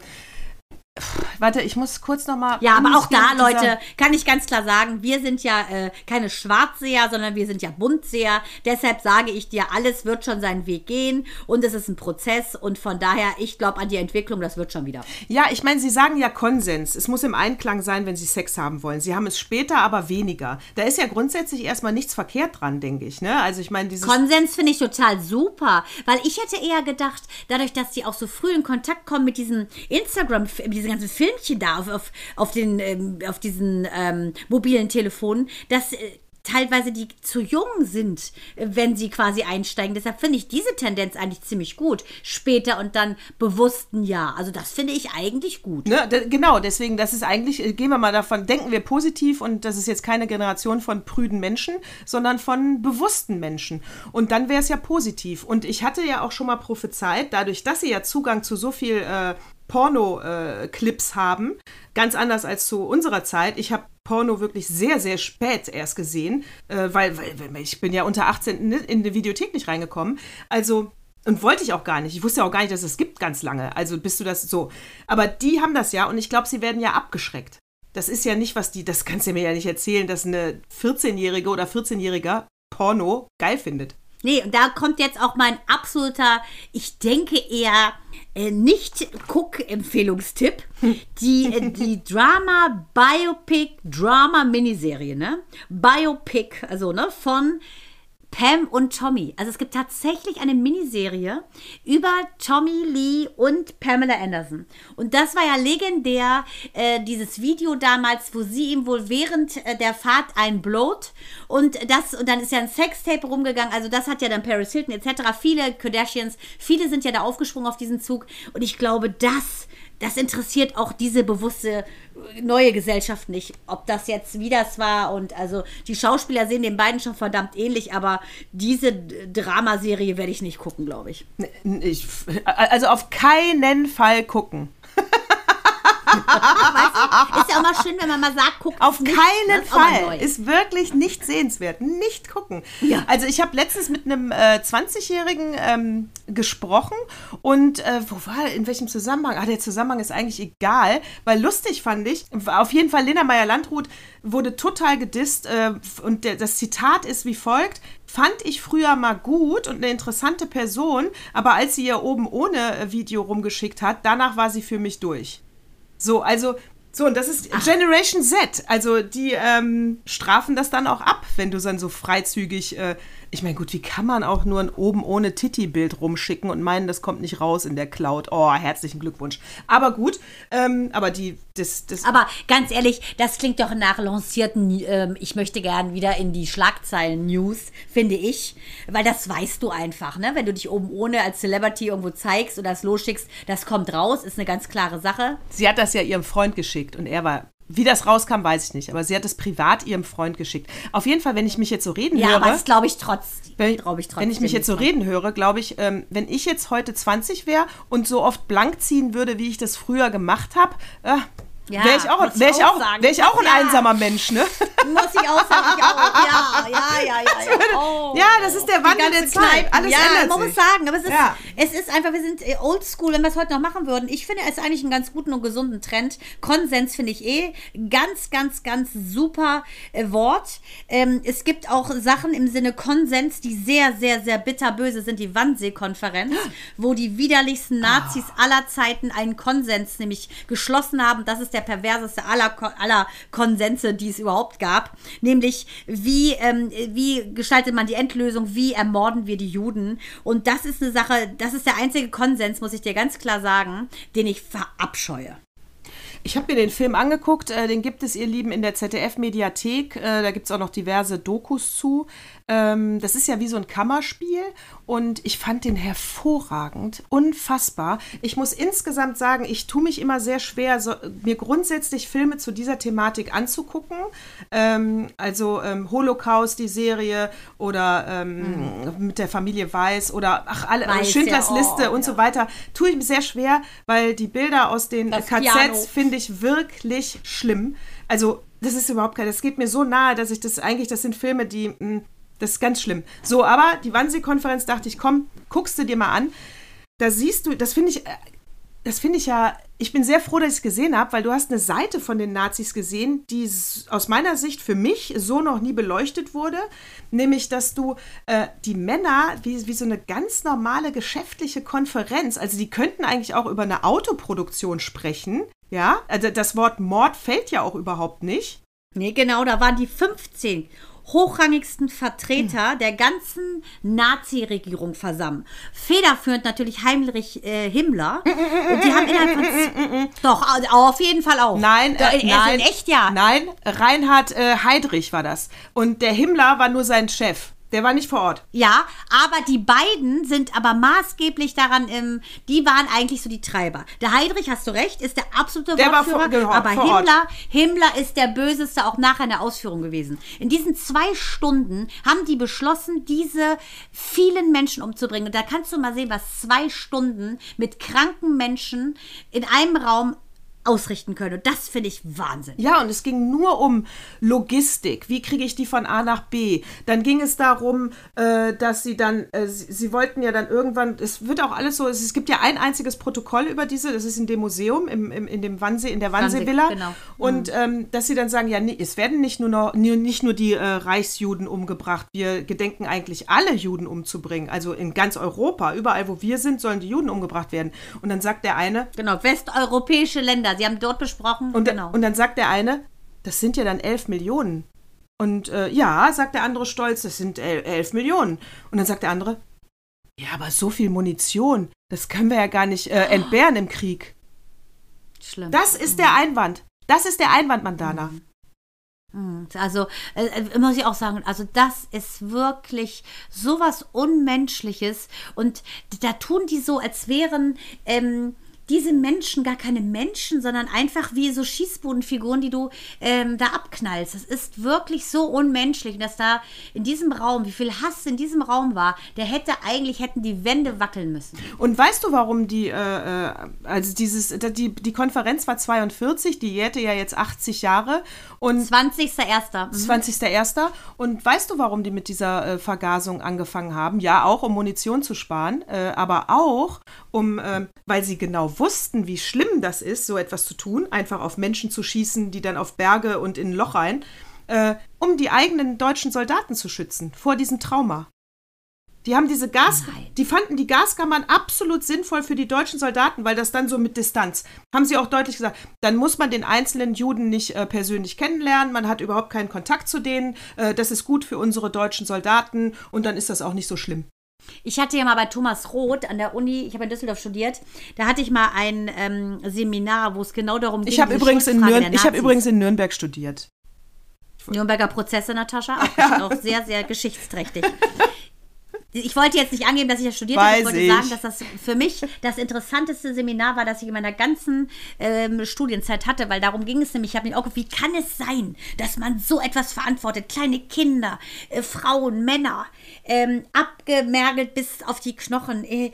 warte, ich muss kurz noch mal. Ja, aber auch da, Leute, kann ich ganz klar sagen, wir sind ja äh, keine Schwarzseher, sondern wir sind ja Buntseher. Deshalb sage ich dir, alles wird schon seinen Weg gehen und es ist ein Prozess und von daher, ich glaube an die Entwicklung, das wird schon wieder. Ja, ich meine, Sie sagen ja Konsens. Es muss im Einklang sein, wenn Sie Sex haben wollen. Sie haben es später, aber weniger. Da ist ja grundsätzlich erstmal nichts verkehrt dran, denke ich. Ne? Also ich meine, dieses. Konsens finde ich total super, weil ich hätte eher gedacht, dadurch, dass die auch so früh in Kontakt kommen mit diesem Instagram, diese ganzen Filmchen da auf, auf, auf, den, ähm, auf diesen ähm, mobilen Telefonen, dass äh, teilweise die zu jung sind, wenn sie quasi einsteigen. Deshalb finde ich diese Tendenz eigentlich ziemlich gut. Später und dann bewussten Ja. Also das finde ich eigentlich gut. Ne, genau, deswegen, das ist eigentlich, äh, gehen wir mal davon, denken wir positiv und das ist jetzt keine Generation von prüden Menschen, sondern von bewussten Menschen. Und dann wäre es ja positiv. Und ich hatte ja auch schon mal prophezeit, dadurch, dass sie ja Zugang zu so viel äh, Porno-Clips haben, ganz anders als zu unserer Zeit. Ich habe Porno wirklich sehr, sehr spät erst gesehen, äh, weil, weil, weil ich bin ja unter 18 in, in die Videothek nicht reingekommen. Also und wollte ich auch gar nicht. Ich wusste ja auch gar nicht, dass es gibt ganz lange. Also bist du das so. Aber die haben das ja und ich glaube, sie werden ja abgeschreckt. Das ist ja nicht, was die, das kannst du mir ja nicht erzählen, dass eine 14-Jährige oder 14-Jähriger Porno geil findet. Nee, und da kommt jetzt auch mein absoluter, ich denke eher äh, nicht Guck-Empfehlungstipp. Die, äh, die *laughs* Drama Biopic Drama Miniserie, ne? Biopic, also ne, von Pam und Tommy. Also es gibt tatsächlich eine Miniserie über Tommy Lee und Pamela Anderson. Und das war ja legendär, äh, dieses Video damals, wo sie ihm wohl während äh, der Fahrt einblowt. Und das, und dann ist ja ein Sextape rumgegangen. Also das hat ja dann Paris Hilton etc. Viele Kardashians, viele sind ja da aufgesprungen auf diesen Zug. Und ich glaube, das das interessiert auch diese bewusste äh, neue Gesellschaft nicht, ob das jetzt wie das war. Und also die Schauspieler sehen den beiden schon verdammt ähnlich, aber diese Dramaserie werde ich nicht gucken, glaube ich. Ich, also auf keinen Fall gucken. Ist ja auch mal schön, wenn man mal sagt, guck Auf nicht, keinen ist mal Fall. neu. Ist wirklich nicht sehenswert. Nicht gucken. Ja. Also ich habe letztens mit einem äh, 20-Jährigen ähm, gesprochen und äh, wo war, in welchem Zusammenhang? Ah, der Zusammenhang ist eigentlich egal, weil lustig fand ich, auf jeden Fall Lena Meyer-Landrut wurde total gedisst äh, und der, das Zitat ist wie folgt. Fand ich früher mal gut und eine interessante Person, aber als sie ihr oben ohne äh, Video rumgeschickt hat, danach war sie für mich durch. So, also, so, und das ist Generation Z. Also, die ähm, strafen das dann auch ab, wenn du dann so freizügig. Äh, Ich meine, gut, wie kann man auch nur ein oben ohne Titi-Bild rumschicken und meinen, das kommt nicht raus in der Cloud? Oh, herzlichen Glückwunsch. Aber gut, ähm, aber die, das, das. Aber ganz ehrlich, das klingt doch nach lancierten, ähm, ich möchte gern wieder in die Schlagzeilen-News, finde ich. Weil das weißt du einfach, ne? Wenn du dich oben ohne als Celebrity irgendwo zeigst oder es losschickst, das kommt raus, ist eine ganz klare Sache. Sie hat das ja ihrem Freund geschickt und er war wie das rauskam, weiß ich nicht. Aber sie hat es privat ihrem Freund geschickt. Auf jeden Fall, wenn ich mich jetzt so reden Ja, höre. aber das glaube ich trotz. wenn, glaub ich wenn ich mich jetzt so reden höre, glaube ich, ähm, wenn ich jetzt heute 20 wäre und so oft blank ziehen würde, wie ich das früher gemacht habe, äh, Ja, wäre ich auch, wär ich auch wär ich auch ein Ja. einsamer Mensch, ne? Muss ich auch sagen, ich auch. Ja, ja, ja, ja. ja. *laughs* Oh. Ja, das ist der Wandel der Zeit. Alles ja, ändert man sich. muss sagen, aber es ist, Ja. es ist einfach, wir sind äh, oldschool, wenn wir es heute noch machen würden. Ich finde es eigentlich einen ganz guten und gesunden Trend. Konsens finde ich eh ganz, ganz, ganz super äh, Wort. Ähm, es gibt auch Sachen im Sinne Konsens, die sehr, sehr, sehr bitterböse sind. Die Wannsee-Konferenz, wo die widerlichsten Nazis aller Zeiten einen Konsens nämlich geschlossen haben. Das ist der perverseste aller, aller Konsense, die es überhaupt gab. Nämlich, wie, ähm, wie gestaltet man die Endlösung? Wie ermorden wir die Juden? Und das ist eine Sache, das ist der einzige Konsens, muss ich dir ganz klar sagen, den ich verabscheue. Ich habe mir den Film angeguckt, äh, den gibt es, ihr Lieben, in der ZDF-Mediathek. Äh, da gibt es auch noch diverse Dokus zu. Ähm, das ist ja wie so ein Kammerspiel und ich fand den hervorragend, unfassbar. Ich muss insgesamt sagen, ich tue mich immer sehr schwer, so, mir grundsätzlich Filme zu dieser Thematik anzugucken. Ähm, also ähm, Holocaust, die Serie oder ähm, mit der Familie Weiß oder ach, alle, Weiß, Schindlers ja, oh, Liste und so weiter. Tue ich mir sehr schwer, weil die Bilder aus den Das KZs finde ich wirklich schlimm. Also, das ist überhaupt kein, das geht mir so nahe, dass ich das eigentlich, das sind Filme, die, mh, das ist ganz schlimm. So, aber die Wannsee-Konferenz dachte ich, komm, guckst du dir mal an. Da siehst du, das finde ich, äh, das finde ich ja, ich bin sehr froh, dass ich es gesehen habe, weil du hast eine Seite von den Nazis gesehen, die aus meiner Sicht für mich so noch nie beleuchtet wurde. Nämlich, dass du äh, die Männer wie, wie so eine ganz normale geschäftliche Konferenz, also die könnten eigentlich auch über eine Autoproduktion sprechen. Ja, also das Wort Mord fällt ja auch überhaupt nicht. Nee, genau, da waren die 15 hochrangigsten Vertreter der ganzen Nazi-Regierung versammeln. Federführend natürlich Heinrich äh, Himmler. Und die haben innerhalb von... Doch, auf jeden Fall auch. Nein, äh, in, nein, in echt ja. Nein, Reinhard äh, Heydrich war das. Und der Himmler war nur sein Chef. Der war nicht vor Ort. Ja, aber die beiden sind aber maßgeblich daran, ähm, die waren eigentlich so die Treiber. Der Heidrich, hast du recht, ist der absolute Der war Wortführer, vor- genau, aber vor Ort. Himmler, Himmler ist der Böseste auch nachher in der Ausführung gewesen. In diesen zwei Stunden haben die beschlossen, diese vielen Menschen umzubringen. Und da kannst du mal sehen, was zwei Stunden mit kranken Menschen in einem Raum ausrichten können. Und das finde ich Wahnsinn. Ja, und es ging nur um Logistik. Wie kriege ich die von A nach B? Dann ging es darum, äh, dass sie dann, äh, sie, sie wollten ja dann irgendwann, es wird auch alles so, es, es gibt ja ein einziges Protokoll über diese, das ist in dem Museum, im, im, in dem Wannsee, in der Wannsee, Wannsee-Villa. genau. Und ähm, dass sie dann sagen, ja, nee, es werden nicht nur, noch, nicht nur die äh, Reichsjuden umgebracht, wir gedenken eigentlich alle Juden umzubringen. Also in ganz Europa, überall wo wir sind, sollen die Juden umgebracht werden. Und dann sagt der eine, Genau, westeuropäische Länder. Sie haben dort besprochen. und, genau. und dann sagt der eine, das sind ja dann 11 Millionen. Und äh, ja, sagt der andere stolz, das sind el- 11 Millionen. Und dann sagt der andere, ja, aber so viel Munition, das können wir ja gar nicht äh, entbehren im Krieg. Schlimm. Das ist der Einwand. Das ist der Einwand, Mandana. Also, äh, äh, muss ich auch sagen, also das ist wirklich sowas Unmenschliches. Und da tun die so, als wären ähm, diese Menschen gar keine Menschen, sondern einfach wie so Schießbodenfiguren, die du ähm, da abknallst. Das ist wirklich so unmenschlich, dass da in diesem Raum, wie viel Hass in diesem Raum war, der hätte eigentlich, hätten die Wände wackeln müssen. Und weißt du, warum die, äh, äh, also dieses, die, die Konferenz war 42, die jährte ja jetzt 80 Jahre und 20.01. Mhm. 20.01. Und weißt du, warum die mit dieser äh, Vergasung angefangen haben? Ja, auch um Munition zu sparen, äh, aber auch um, ähm, weil sie genau wussten, wie schlimm das ist, so etwas zu tun, einfach auf Menschen zu schießen, die dann auf Berge und in ein Loch rein, äh, um die eigenen deutschen Soldaten zu schützen vor diesem Trauma. Die haben diese Gas, Nein. die fanden die Gaskammern absolut sinnvoll für die deutschen Soldaten, weil das dann so mit Distanz, haben sie auch deutlich gesagt, dann muss man den einzelnen Juden nicht äh, persönlich kennenlernen, man hat überhaupt keinen Kontakt zu denen, äh, das ist gut für unsere deutschen Soldaten und dann ist das auch nicht so schlimm. Ich hatte ja mal bei Thomas Roth an der Uni, ich habe in Düsseldorf studiert, da hatte ich mal ein ähm, Seminar, wo es genau darum ging. Ich habe übrigens, in Nürn ich hab übrigens in Nürnberg studiert. Nürnberger Prozesse, Natascha, *laughs* auch, auch sehr, sehr geschichtsträchtig. Ich wollte jetzt nicht angeben, dass ich das studiert habe. Ich wollte ich. sagen, dass das für mich das interessanteste Seminar war, das ich in meiner ganzen ähm, Studienzeit hatte, weil darum ging es nämlich. Ich habe mir auch gedacht, wie kann es sein, dass man so etwas verantwortet? Kleine Kinder, äh, Frauen, Männer, ähm, abgemergelt bis auf die Knochen, äh,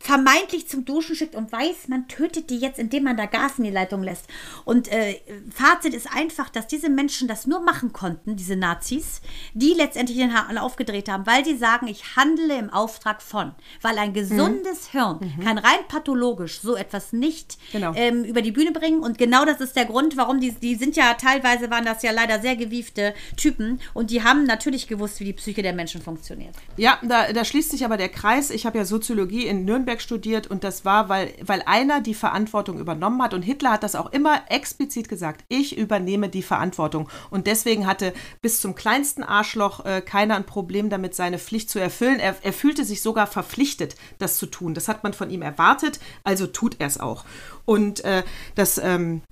vermeintlich zum Duschen schickt und weiß, man tötet die jetzt, indem man da Gas in die Leitung lässt. Und äh, Fazit ist einfach, dass diese Menschen das nur machen konnten, diese Nazis, die letztendlich den Hahn aufgedreht haben, weil sie sagen, ich handle im Auftrag von. Weil ein gesundes Hirn kann rein pathologisch so etwas nicht Genau. ähm, über die Bühne bringen. Und genau das ist der Grund, warum die, die sind ja teilweise, waren das ja leider sehr gewiefte Typen und die haben natürlich gewusst, wie die Psyche der Menschen funktioniert. Ja, da, da schließt sich aber der Kreis. Ich habe ja Soziologie in Nürnberg studiert und das war, weil, weil einer die Verantwortung übernommen hat und Hitler hat das auch immer explizit gesagt. Ich übernehme die Verantwortung. Und deswegen hatte bis zum kleinsten Arschloch äh, keiner ein Problem damit, seine Pflicht zu erfüllen. Er, er fühlte sich sogar verpflichtet, das zu tun. Das hat man von ihm erwartet, also tut er es auch. Und äh, das. Ähm,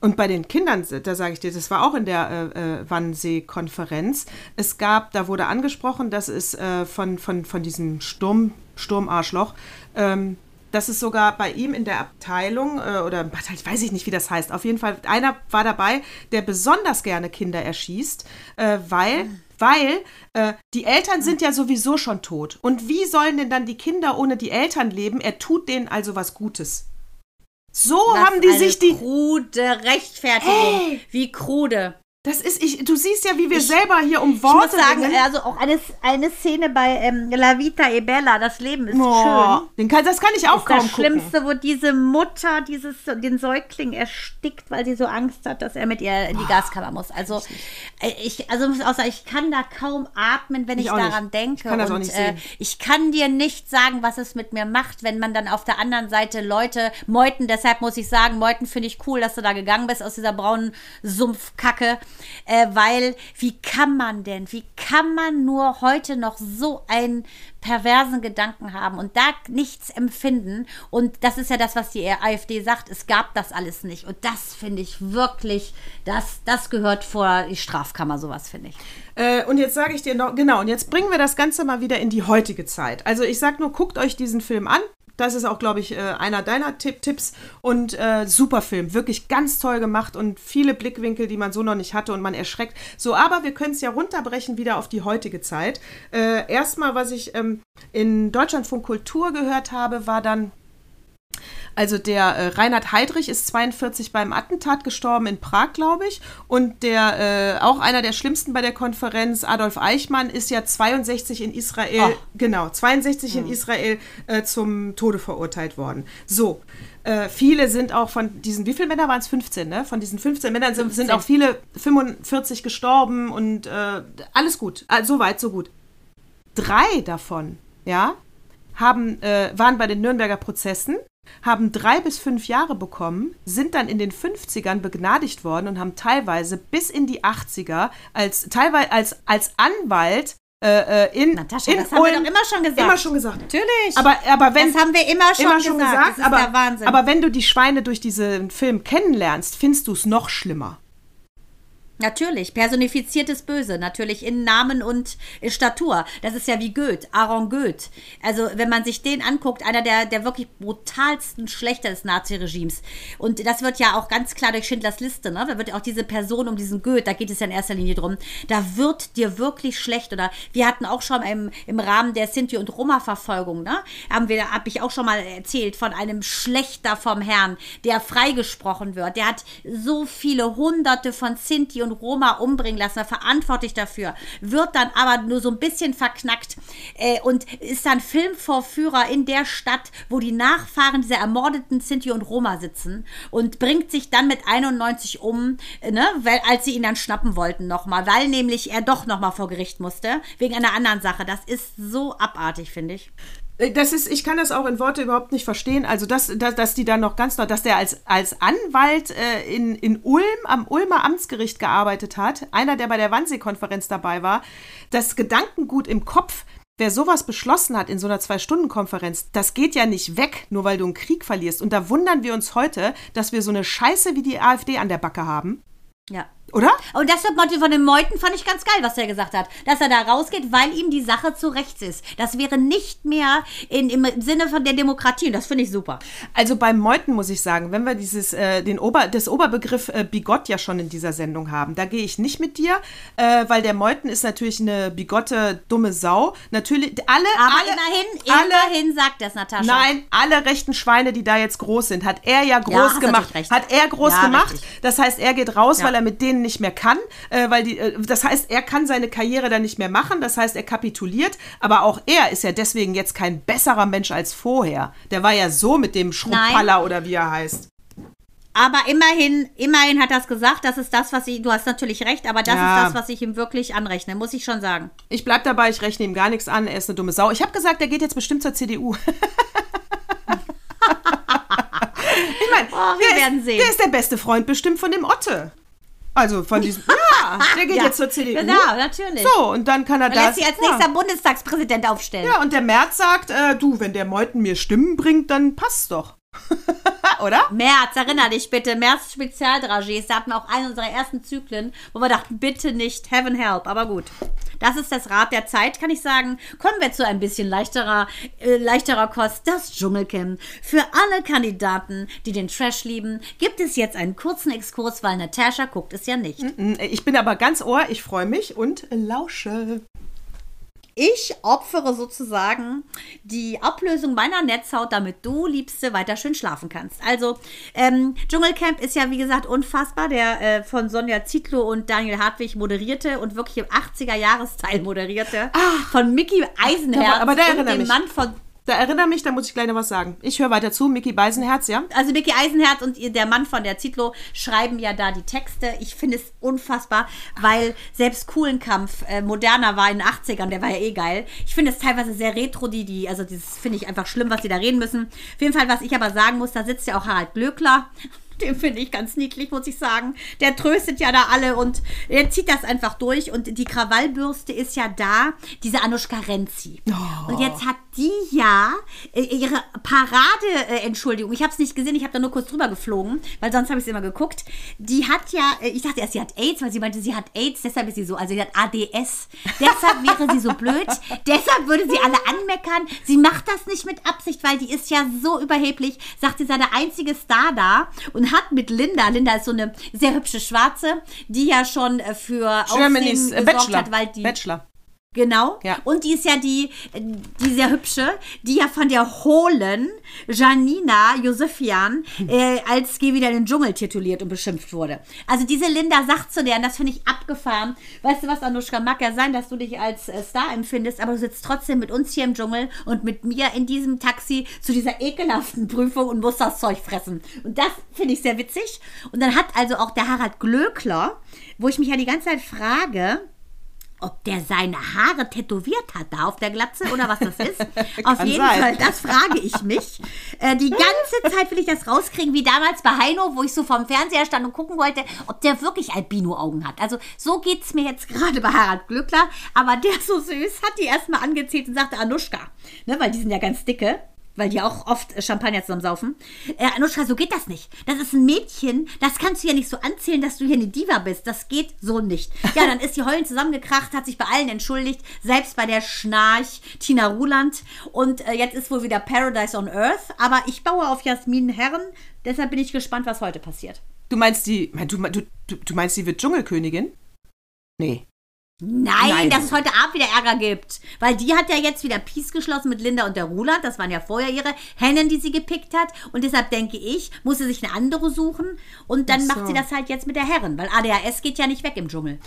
und bei den Kindern, da sage ich dir, das war auch in der äh, äh, Wannsee-Konferenz. Es gab, da wurde angesprochen, dass es äh, von, von, von diesem Sturm, Sturmarschloch, ähm, dass es sogar bei ihm in der Abteilung äh, oder ich weiß ich nicht, wie das heißt. Auf jeden Fall, einer war dabei, der besonders gerne Kinder erschießt, äh, weil weil äh, die Eltern sind ja sowieso schon tot. Und wie sollen denn dann die Kinder ohne die Eltern leben? Er tut denen also was Gutes. So Was haben die sich die. krude Rechtfertigung. Wie krude. Das ist, ich, du siehst ja, wie wir selber hier um Ich muss Worte sagen, ringen. also auch eine, eine Szene bei ähm, La Vita e Bella, das Leben ist Oh, schön. den kann, das kann ich auch ist kaum das gucken. Schlimmste, wo diese Mutter dieses, den Säugling erstickt, weil sie so Angst hat, dass er mit ihr in die Gaskammer muss. Also äh, ich, also muss auch sagen, ich kann da kaum atmen, wenn Ich ich, auch daran nicht. denke. Ich kann das auch Und nicht äh, sehen. ich kann dir nicht sagen, was es mit mir macht, wenn man dann auf der anderen Seite Leute meuten. Deshalb muss ich sagen, meuten finde ich cool, dass du da gegangen bist aus dieser braunen Sumpfkacke, äh, weil wie kann man denn, wie kann man nur heute noch so einen perversen Gedanken haben und da nichts empfinden? Und das ist ja das, was die AfD sagt. Es gab das alles nicht. Und das finde ich wirklich, das, das gehört vor die Strafkammer, sowas finde ich. Äh, und jetzt sage ich dir noch, genau, und jetzt bringen wir das Ganze mal wieder in die heutige Zeit. Also ich sag nur, guckt euch diesen Film an. Das ist auch, glaube ich, äh, einer deiner Tipp Tipps. Und äh, super Film, wirklich ganz toll gemacht und viele Blickwinkel, die man so noch nicht hatte und man erschreckt. So, aber wir können es ja runterbrechen wieder auf die heutige Zeit. Äh, Erstmal, was ich ähm, in Deutschlandfunk Kultur gehört habe, war dann also der äh, Reinhard Heydrich ist 42 beim Attentat gestorben in Prag, glaube ich. Und der äh, auch einer der schlimmsten bei der Konferenz, Adolf Eichmann, ist ja 62 in Israel, Oh. genau, 62 in Israel äh, zum Tode verurteilt worden. So. Äh, viele sind auch von diesen, wie viele Männer waren es? 15, ne? Von diesen 15 Männern sind, sind 15. auch viele 45 gestorben und äh, alles gut. Ah, so weit, so gut. Drei davon, ja, haben, äh, waren bei den Nürnberger Prozessen, haben drei bis fünf Jahre bekommen, sind dann in den 50ern begnadigt worden und haben teilweise bis in die 80er als teilweise als, als Anwalt äh, äh, in, Natascha, in das haben wir Ulm- doch immer schon gesagt. Immer schon gesagt. Natürlich. Aber, aber wenn, das haben wir immer schon, immer schon gesagt. gesagt, aber, der Wahnsinn. aber wenn du die Schweine durch diesen Film kennenlernst, findest du es noch schlimmer. Natürlich, personifiziertes Böse, natürlich in Namen und Statur. Das ist ja wie Goethe, Aaron Goethe. Also, wenn man sich den anguckt, einer der, der wirklich brutalsten Schlechter des Naziregimes. Und das wird ja auch ganz klar durch Schindlers Liste, ne? Da wird auch diese Person um diesen Goethe, da geht es ja in erster Linie drum, da wird dir wirklich schlecht. Oder wir hatten auch schon im, im Rahmen der Sinti- und Roma-Verfolgung, ne? Haben wir, habe ich auch schon mal erzählt von einem Schlechter vom Herrn, der freigesprochen wird. Der hat so viele hunderte von Sinti und und Roma umbringen lassen, verantwortlich dafür, wird dann aber nur so ein bisschen verknackt äh, und ist dann Filmvorführer in der Stadt, wo die Nachfahren dieser ermordeten Sinti und Roma sitzen und bringt sich dann mit 91 um, äh, ne, weil, als sie ihn dann schnappen wollten nochmal, weil nämlich er doch nochmal vor Gericht musste, wegen einer anderen Sache. Das ist so abartig, finde ich. Äh, Das ist, ich kann das auch in Worte überhaupt nicht verstehen. Also, dass, dass, dass die dann noch ganz neu, dass der als, als Anwalt äh, in, in Ulm am Ulmer Amtsgericht gearbeitet hat, einer, der bei der Wannsee-Konferenz dabei war, das Gedankengut im Kopf, wer sowas beschlossen hat in so einer Zwei-Stunden-Konferenz, das geht ja nicht weg, nur weil du einen Krieg verlierst. Und da wundern wir uns heute, dass wir so eine Scheiße wie die AfD an der Backe haben. Ja. Oder? Und das von dem Meuten fand ich ganz geil, was er gesagt hat. Dass er da rausgeht, weil ihm die Sache zu rechts ist. Das wäre nicht mehr in, im Sinne von der Demokratie. Und das finde ich super. Also beim Meuten muss ich sagen, wenn wir dieses, äh, den Ober, das Oberbegriff äh, Bigott ja schon in dieser Sendung haben, da gehe ich nicht mit dir, äh, weil der Meuten ist natürlich eine bigotte, dumme Sau. Natürlich, alle, Aber alle, immerhin, alle, immerhin sagt das Natascha. Nein, alle rechten Schweine, die da jetzt groß sind, hat er ja groß hast gemacht. recht. Hat er groß Ja, gemacht. richtig. Das heißt, er geht raus, Ja. weil er mit denen nicht mehr kann. Äh, weil die, äh, das heißt, er kann seine Karriere dann nicht mehr machen. Das heißt, er kapituliert. Aber auch er ist ja deswegen jetzt kein besserer Mensch als vorher. Der war ja so mit dem Schrumpalla oder wie er heißt. Aber immerhin, immerhin hat er es gesagt. Das ist das, was ich, du hast natürlich recht, aber das Ja. ist das, was ich ihm wirklich anrechne, muss ich schon sagen. Ich bleib dabei, ich rechne ihm gar nichts an. Er ist eine dumme Sau. Ich habe gesagt, er geht jetzt bestimmt zur CDU. *laughs* ich meine, Oh, wir der, werden ist, sehen. der ist der beste Freund bestimmt von dem Otte. Also von diesem. *laughs* Ja, der geht Ja, jetzt zur CDU. Genau, natürlich. So, und dann kann er Er das. lässt sich als ja. nächster Bundestagspräsident aufstellen. ja, und der Merz sagt, äh, du, wenn der Meuten mir Stimmen bringt, dann passt doch. *laughs* Oder? März, erinner dich bitte, März Spezialdragés, da hatten wir auch einen unserer ersten Zyklen, wo wir dachten, bitte nicht, heaven help, aber gut. Das ist das Rad der Zeit, kann ich sagen. Kommen wir zu ein bisschen leichterer, äh, leichterer Kost, das Dschungelcamp. Für alle Kandidaten, die den Trash lieben, gibt es jetzt einen kurzen Exkurs, weil Natascha guckt es ja nicht. Ich bin aber ganz ohr, ich freue mich und lausche. Ich opfere sozusagen die Ablösung meiner Netzhaut, damit du, Liebste, weiter schön schlafen kannst. Also, ähm, Dschungelcamp ist ja, wie gesagt, unfassbar, der äh, von Sonja Zietlow und Daniel Hartwig moderierte und wirklich im 80er-Jahresteil moderierte. von Mickey Eisenherz aber da und dem mich. Mann von Da erinnere mich, da muss ich gleich noch was sagen. Ich höre weiter zu, Mickey Beisenherz, ja? also Mickey Eisenherz und ihr- der Mann von der Zitlo schreiben ja da die Texte. Ich finde es unfassbar, weil selbst Kuhlenkampf äh, moderner war in den 80ern, der war ja eh geil. Ich finde es teilweise sehr retro, die, die, also das finde ich einfach schlimm, was sie da reden müssen. Auf jeden Fall, was ich aber sagen muss, da sitzt ja auch Harald Glöckler. Den finde ich ganz niedlich, muss ich sagen. Der tröstet ja da alle und er zieht das einfach durch. Und die Krawallbürste ist ja da, diese Anushka Renzi. Und jetzt hat die ja äh, ihre Parade-Entschuldigung. Ich habe es nicht gesehen, ich habe da nur kurz drüber geflogen, weil sonst habe ich es immer geguckt. Die hat ja, äh, ich dachte erst, sie hat AIDS, weil sie meinte, sie hat AIDS, deshalb ist sie so, also sie hat ADS. Deshalb wäre sie so blöd. *laughs* deshalb würde sie alle anmeckern. Sie macht das nicht mit Absicht, weil die ist ja so überheblich. Sagt, sie sei der einzige Star da und hat mit Linda, Linda ist so eine sehr hübsche Schwarze, die ja schon äh, für Germany's Aufsehen äh, gesorgt Bachelor. hat, weil die Bachelor. Genau. Ja. Und die ist ja die, die sehr hübsche, die ja von der hohlen Janina Josefian äh, als Geh wieder in den Dschungel tituliert und beschimpft wurde. Also diese Linda sagt zu der, und das finde ich abgefahren. Weißt du was, Anushka, mag ja sein, dass du dich als äh, Star empfindest, aber du sitzt trotzdem mit uns hier im Dschungel und mit mir in diesem Taxi zu dieser ekelhaften Prüfung und musst das Zeug fressen. Und das finde ich sehr witzig. Und dann hat also auch der Harald Glöckler, wo ich mich ja die ganze Zeit frage, ob der seine Haare tätowiert hat da auf der Glatze oder was das ist. *laughs* auf jeden sein. Fall, das frage ich mich. Äh, die ganze Zeit will ich das rauskriegen, wie damals bei Heino, wo ich so vorm Fernseher stand und gucken wollte, ob der wirklich Albino-Augen hat. Also so geht es mir jetzt gerade bei Harald Glückler, aber der so süß, hat die erstmal angezählt und sagte Anuschka, ne, weil die sind ja ganz dicke weil die auch oft äh, Champagner zusammen saufen. Äh, Anuschka, so geht das nicht. Das ist ein Mädchen, das kannst du ja nicht so anzählen, dass du hier eine Diva bist. Das geht so nicht. Ja, dann ist die Heulen zusammengekracht, hat sich bei allen entschuldigt, selbst bei der Schnarch Tina Ruland. Und äh, jetzt ist wohl wieder Paradise on Earth. Aber ich baue auf Jasmin Herren, deshalb bin ich gespannt, was heute passiert. Du meinst die, du, du, du, du meinst, die wird Dschungelkönigin? Nee. Nein, Nein. dass es heute Abend wieder Ärger gibt. Weil die hat ja jetzt wieder Peace geschlossen mit Linda und der Roland. Das waren ja vorher ihre Hennen, die sie gepickt hat. Und deshalb denke ich, muss sie sich eine andere suchen. Und dann so. macht sie das halt jetzt mit der Herren. Weil ADHS geht ja nicht weg im Dschungel.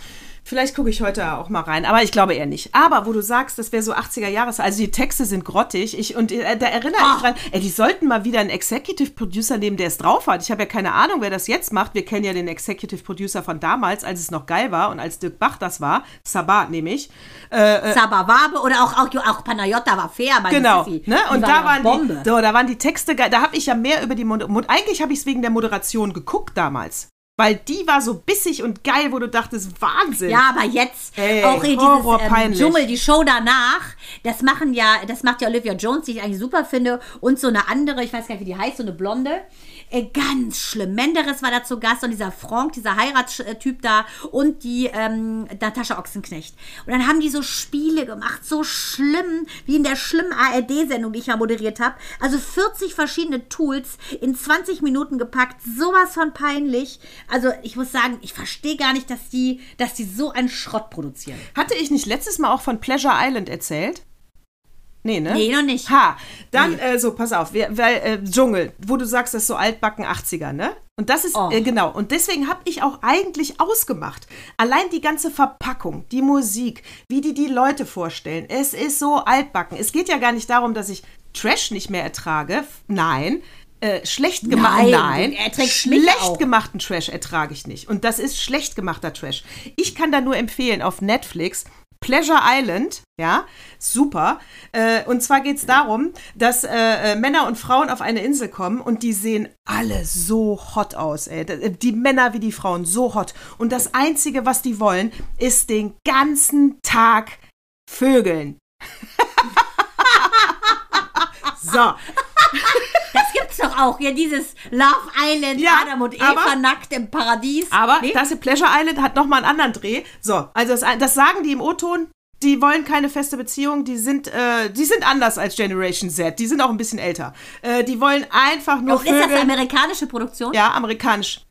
Vielleicht gucke ich heute auch mal rein, aber ich glaube eher nicht. Aber wo du sagst, das wäre so 80er Jahres, also die Texte sind grottig. Ich, und äh, da erinnere Ah. ich dran, ey, die sollten mal wieder einen Executive Producer nehmen, der es drauf hat. Ich habe ja keine Ahnung, wer das jetzt macht. Wir kennen ja den Executive Producer von damals, als es noch geil war und als Dirk Bach das war. Sabat nämlich. Äh, Sabawabe oder auch, auch, auch Panayota war fair. Meine Genau, Sissi. ne? Die Und war da waren Bombe. die, so, da waren die Texte geil. Da habe ich ja mehr über die Mod Mod eigentlich habe ich es wegen der Moderation geguckt damals, weil die war so bissig und geil, wo du dachtest, Wahnsinn. Ja, aber jetzt Ey, auch Horror, dieses ähm. Dschungel, die Show danach, das machen ja, das macht ja Olivia Jones, die ich eigentlich super finde, und so eine andere, ich weiß gar nicht, wie die heißt, so eine Blonde. Äh, ganz schlimm. Menderes war da zu Gast und dieser Frank, dieser Heiratstyp da und die ähm, Natascha Ochsenknecht. Und dann haben die so Spiele gemacht, so schlimm, wie in der schlimmen ARD-Sendung, die ich ja moderiert habe. Also 40 verschiedene Tools in 20 Minuten gepackt, sowas von peinlich. Also ich muss sagen, ich verstehe gar nicht, dass die, dass die so einen Schrott produzieren. Hatte ich nicht letztes Mal auch von Pleasure Island erzählt? Nee, ne? Nee, noch nicht. Ha, dann, äh, so, pass auf, wir, weil, äh, Dschungel, wo du sagst, das ist so altbacken 80er, ne? Und das ist, Oh. äh, genau, und deswegen habe ich auch eigentlich ausgemacht. Allein die ganze Verpackung, die Musik, wie die die Leute vorstellen, es ist so altbacken. Es geht ja gar nicht darum, dass ich Trash nicht mehr ertrage, nein. Äh, schlecht gemacht, Nein, nein. schlecht gemachten Trash ertrage ich nicht. Und das ist schlecht gemachter Trash. Ich kann da nur empfehlen auf Netflix. Pleasure Island, ja, super. Äh, und zwar geht es darum, dass äh, äh, Männer und Frauen auf eine Insel kommen und die sehen alle so hot aus, ey. D- Die Männer wie die Frauen, so hot. Und das Einzige, was die wollen, ist den ganzen Tag Vögeln. *laughs* so, gibt's doch auch. Ja, dieses Love Island, Ja, Adam und Eva aber- nackt im Paradies. Aber Nee? das hier Pleasure Island hat nochmal einen anderen Dreh. So, also das, das sagen die im O-Ton. Die wollen keine feste Beziehung, die sind, äh, die sind anders als Generation Z. Die sind auch ein bisschen älter. Äh, die wollen einfach nur und ist das Vögel. amerikanische Produktion? Ja, amerikanisch.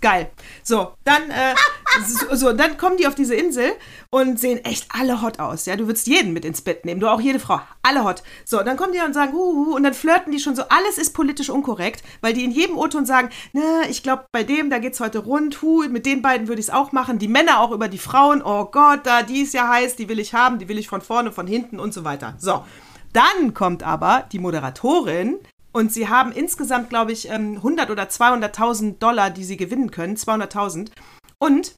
Geil. So, dann, äh, so, dann kommen die auf diese Insel und sehen echt alle hot aus. Ja, du würdest jeden mit ins Bett nehmen, du auch jede Frau. Alle hot. So, dann kommen die und sagen, huhu, und dann flirten die schon so. Alles ist politisch unkorrekt, weil die in jedem O-Ton sagen, ne, ich glaube, bei dem, da geht's heute rund, hu, mit den beiden würde ich es auch machen. Die Männer auch über die Frauen, oh Gott, da, die ist ja heiß, die will ich haben, die will ich von vorne, von hinten und so weiter. So. Dann kommt aber die Moderatorin und sie haben insgesamt, glaube ich, ähm, 100 oder 200.000 Dollar, die sie gewinnen können. 200.000. Und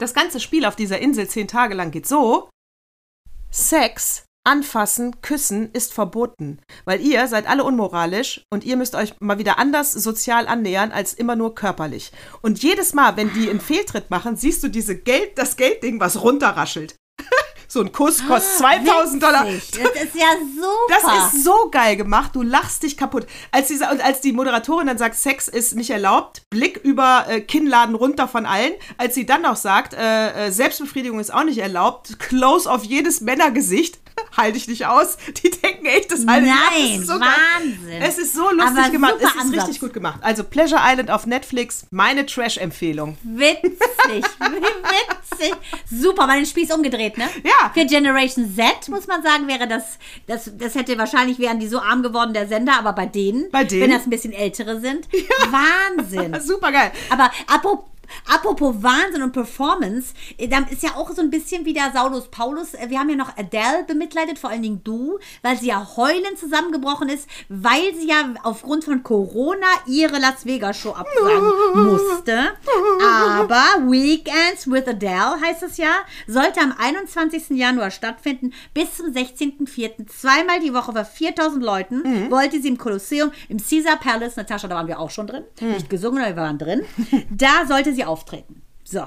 das ganze Spiel auf dieser Insel zehn Tage lang geht so: Sex, anfassen, küssen ist verboten. Weil ihr seid alle unmoralisch und ihr müsst euch mal wieder anders sozial annähern als immer nur körperlich. Und jedes Mal, wenn die einen Fehltritt machen, siehst du diese Geld, das Geldding, was runterraschelt. So ein Kuss kostet 2000 Dollar. Das ist ja super. Das ist so geil gemacht, du lachst dich kaputt. Als die, und als die Moderatorin dann sagt, Sex ist nicht erlaubt, Blick über äh, Kinnladen runter von allen. Als sie dann noch sagt, äh, äh, Selbstbefriedigung ist auch nicht erlaubt, Close auf jedes Männergesicht, *laughs* halte ich nicht aus. Die denken echt, das halte ich. Nein, ist so geil. Wahnsinn. Es ist so lustig Aber gemacht, es ist Ansatz. richtig gut gemacht. Also Pleasure Island auf Netflix, meine Trash-Empfehlung. Witzig, *laughs* witzig. Super, mal den Spieß umgedreht, ne? Ja. Für Generation Z, muss man sagen, wäre das, das, das hätte wahrscheinlich, wären die so arm geworden, der Sender, aber bei denen, Bei denen? wenn das ein bisschen ältere sind, Wahnsinn. *laughs* Super geil. Aber apropos, apropos Wahnsinn und Performance, äh, da ist ja auch so ein bisschen wieder Saulus Paulus. Äh, Wir haben ja noch Adele bemitleidet, vor allen Dingen du, weil sie ja heulend zusammengebrochen ist, weil sie ja aufgrund von Corona ihre Las Vegas Show absagen musste. Aber Weekends with Adele heißt es ja, sollte am 21. Januar stattfinden bis zum 16.04. Zweimal die Woche für 4000 Leuten wollte sie im Kolosseum, im Caesar Palace, Natascha, da waren wir auch schon drin, nicht gesungen, aber wir waren drin, da sollte sie auftreten. So.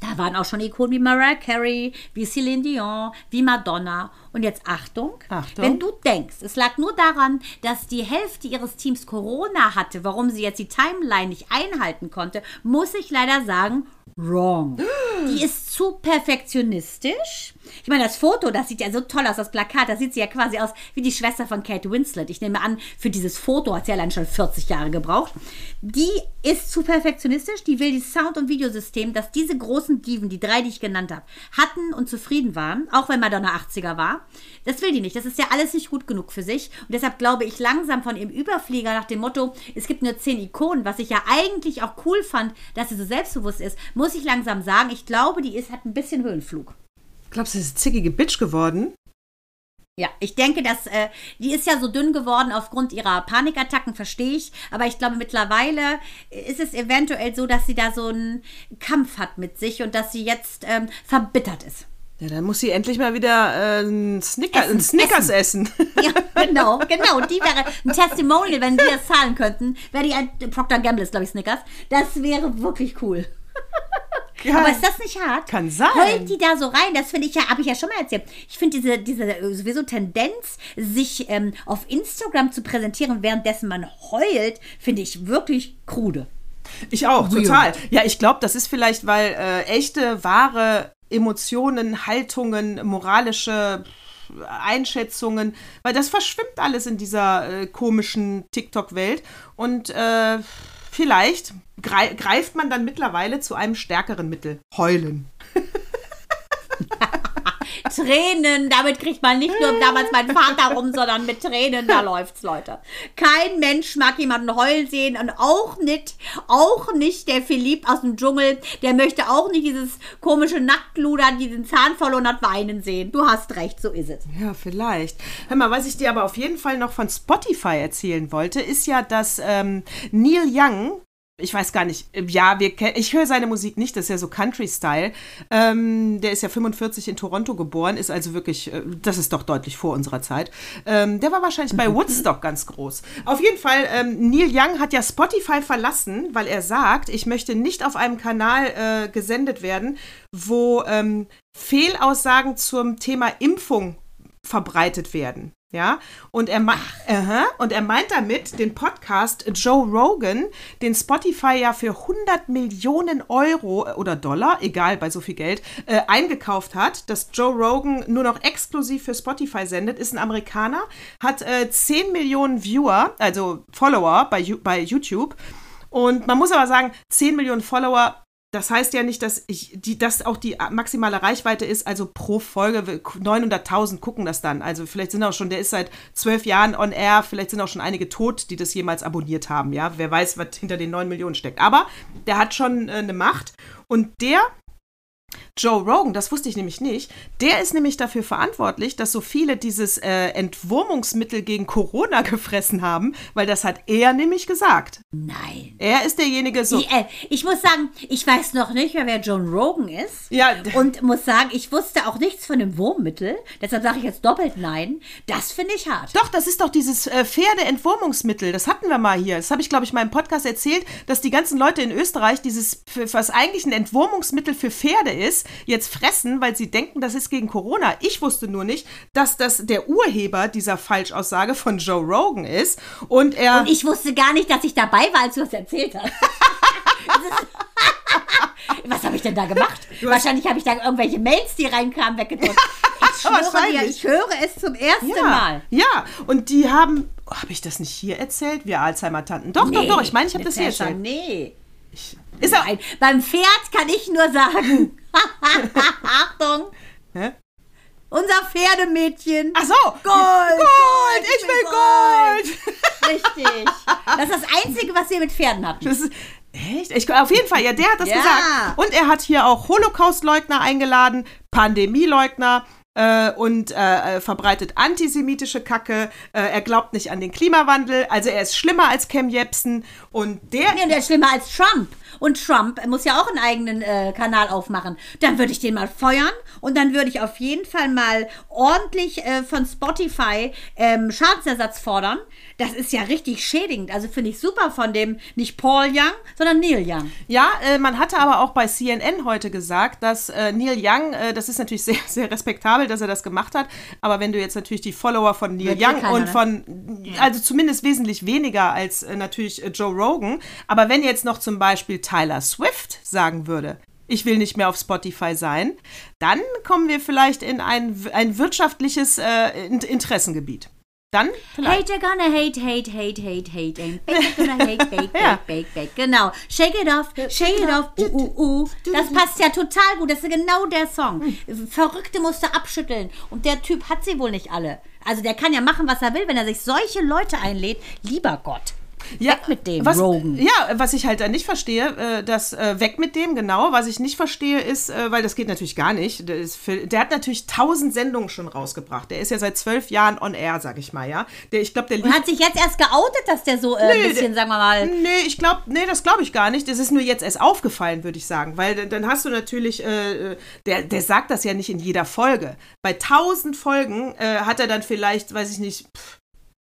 Da waren auch schon Ikonen wie Mariah Carey, wie Celine Dion, wie Madonna. Und jetzt Achtung, Achtung. wenn du denkst, es lag nur daran, dass die Hälfte ihres Teams Corona hatte, warum sie jetzt die Timeline nicht einhalten konnte, muss ich leider sagen, wrong. *gasps* Die ist zu perfektionistisch. Ich meine, das Foto, das sieht ja so toll aus, das Plakat, da sieht sie ja quasi aus wie die Schwester von Kate Winslet. Ich nehme an, für dieses Foto hat sie allein schon 40 Jahre gebraucht. Die ist zu perfektionistisch, die will die Sound- und Videosystem, dass diese großen Diven, die drei, die ich genannt habe, hatten und zufrieden waren, auch wenn Madonna 80er war. Das will die nicht. Das ist ja alles nicht gut genug für sich. Und deshalb glaube ich langsam von ihrem Überflieger nach dem Motto, es gibt nur zehn Ikonen, was ich ja eigentlich auch cool fand, dass sie so selbstbewusst ist, muss ich langsam sagen, ich glaube, die ist, hat ein bisschen Höhenflug. Glaubst du, sie ist zickige Bitch geworden? Ja, ich denke, dass äh, die ist ja so dünn geworden aufgrund ihrer Panikattacken, verstehe ich. Aber ich glaube, mittlerweile ist es eventuell so, dass sie da so einen Kampf hat mit sich und dass sie jetzt ähm, verbittert ist. Ja, dann muss sie endlich mal wieder äh, einen, Snicker, Essen, einen Snickers essen. Ja, genau, *laughs* genau. Die wäre ein Testimonial, wenn die das zahlen könnten. Wäre die ein Procter Gamble ist, glaube ich, Snickers. Das wäre wirklich cool. Ja, Aber ist das nicht hart? Kann sein. Heult die da so rein? Das finde ich ja, habe ich ja schon mal erzählt. Ich finde diese, diese äh, sowieso Tendenz, sich ähm, auf Instagram zu präsentieren, währenddessen man heult, finde ich wirklich krude. Ich auch, total. Ja, ich glaube, das ist vielleicht, weil äh, echte, wahre Emotionen, Haltungen, moralische Einschätzungen, weil das verschwimmt alles in dieser äh, komischen TikTok-Welt. Und äh, vielleicht grei greift man dann mittlerweile zu einem stärkeren Mittel. Heulen. *laughs* Tränen, damit kriegt man nicht nur damals mein Vater rum, sondern mit Tränen, da läuft's, Leute. Kein Mensch mag jemanden heulen sehen und auch nicht, auch nicht der Philipp aus dem Dschungel, der möchte auch nicht dieses komische Nacktluder, diesen Zahn verloren hat, weinen sehen. Du hast recht, so ist es. Ja, vielleicht. Hör mal, was ich dir aber auf jeden Fall noch von Spotify erzählen wollte, ist ja, dass ähm, Neil Young, ich weiß gar nicht, ja, wir ich höre seine Musik nicht, das ist ja so Country-Style. Ähm, der ist ja 45 in Toronto geboren, ist also wirklich, äh, das ist doch deutlich vor unserer Zeit. Ähm, der war wahrscheinlich bei *laughs* Woodstock ganz groß. Auf jeden Fall, ähm, Neil Young hat ja Spotify verlassen, weil er sagt, ich möchte nicht auf einem Kanal äh, gesendet werden, wo ähm, Fehlaussagen zum Thema Impfung verbreitet werden. Ja, und er, Aha. und er meint damit den Podcast Joe Rogan, den Spotify ja für 100 Millionen Euro äh, oder Dollar, egal bei so viel Geld, äh, eingekauft hat, dass Joe Rogan nur noch exklusiv für Spotify sendet, ist ein Amerikaner, hat äh, 10 Millionen Viewer, also Follower bei, bei YouTube. Und man muss aber sagen, 10 Millionen Follower das heißt ja nicht, dass ich die, dass auch die maximale Reichweite ist, also pro Folge 900.000 gucken das dann. Also vielleicht sind auch schon, der ist seit zwölf Jahren on air, vielleicht sind auch schon einige tot, die das jemals abonniert haben. Ja, wer weiß, was hinter den 9 Millionen steckt. Aber der hat schon äh, eine Macht und der Joe Rogan, das wusste ich nämlich nicht, der ist nämlich dafür verantwortlich, dass so viele dieses äh, Entwurmungsmittel gegen Corona *laughs* gefressen haben, weil das hat er nämlich gesagt. Nein. Er ist derjenige so. Ich, äh, ich muss sagen, ich weiß noch nicht mehr, wer John Rogan ist. Ja, Und muss sagen, ich wusste auch nichts von dem Wurmmittel. Deshalb sage ich jetzt doppelt nein. Das finde ich hart. Doch, das ist doch dieses äh, Pferdeentwurmungsmittel. Das hatten wir mal hier. Das habe ich, glaube ich, mal im Podcast erzählt, dass die ganzen Leute in Österreich dieses, was eigentlich ein Entwurmungsmittel für Pferde ist, jetzt fressen, weil sie denken, das ist gegen Corona. Ich wusste nur nicht, dass das der Urheber dieser Falschaussage von Joe Rogan ist. Und er. Und ich wusste gar nicht, dass ich dabei war, als du das erzählt hast. *laughs* Was habe ich denn da gemacht? Wahrscheinlich habe ich da irgendwelche Mails, die reinkamen, weggedrückt. *laughs* Ich schwöre dir, ich höre es zum ersten ja, Mal. ja, und die haben. Habe ich das nicht hier erzählt? Wir Alzheimer-Tanten. Doch, doch, doch. Ich meine, ich habe das hier erzählt. Nee. Ist er. Nein, beim Pferd kann ich nur sagen. *laughs* Achtung, Hä? unser Pferdemädchen. Ach so. Gold, Gold, ich will Gold. Richtig. Das ist das Einzige, was wir mit Pferden hatten. Das ist, echt? Ich, auf jeden Fall, ja, der hat das Ja. gesagt. Und er hat hier auch Holocaust-Leugner eingeladen, Pandemieleugner äh, und äh, äh, verbreitet antisemitische Kacke. Äh, er glaubt nicht an den Klimawandel. Also er ist schlimmer als Cam Jepsen. Und der. Nee, und der ist schlimmer als Trump. Und Trump muss ja auch einen eigenen äh, Kanal aufmachen. Dann würde ich den mal feuern und dann würde ich auf jeden Fall mal ordentlich äh, von Spotify ähm, Schadensersatz fordern. Das ist ja richtig schädigend. Also finde ich super von dem, nicht Paul Young, sondern Neil Young. Ja, äh, man hatte aber auch bei CNN heute gesagt, dass äh, Neil Young, äh, das ist natürlich *laughs* sehr, sehr respektabel, dass er das gemacht hat, aber wenn du jetzt natürlich die Follower von Neil Wird Young keiner, und ne? von, also zumindest wesentlich weniger als äh, natürlich äh, Joe Rogan, aber wenn jetzt noch zum Beispiel Tyler Swift sagen würde, ich will nicht mehr auf Spotify sein, dann kommen wir vielleicht in ein, ein wirtschaftliches äh, Interessengebiet. Dann vielleicht. Hate gonna hate, hate, hate, hate, hate. And bake gonna hate, bake, bake, *laughs* bake, bake. Genau. Shake it off, shake it off, uh, uh, uh. Das passt ja total gut. Das ist genau der Song. Verrückte musste abschütteln. Und der Typ hat sie wohl nicht alle. Also der kann ja machen, was er will, wenn er sich solche Leute einlädt. Lieber Gott. Ja, weg mit dem, was, Rogan. Ja, was ich halt da nicht verstehe, äh, das äh, weg mit dem, genau. Was ich nicht verstehe ist, äh, weil das geht natürlich gar nicht. Der, für, der, hat natürlich tausend Sendungen schon rausgebracht. Der ist ja seit zwölf Jahren on air, sag ich mal, ja. Der, ich glaub, der Und hat sich jetzt erst geoutet, dass der so äh, nee, ein bisschen, sagen wir mal. Nee, ich glaube, nee, das glaube ich gar nicht. Das ist nur jetzt erst aufgefallen, würde ich sagen. Weil dann hast du natürlich, äh, der, der sagt das ja nicht in jeder Folge. Bei tausend Folgen äh, hat er dann vielleicht, weiß ich nicht, pff,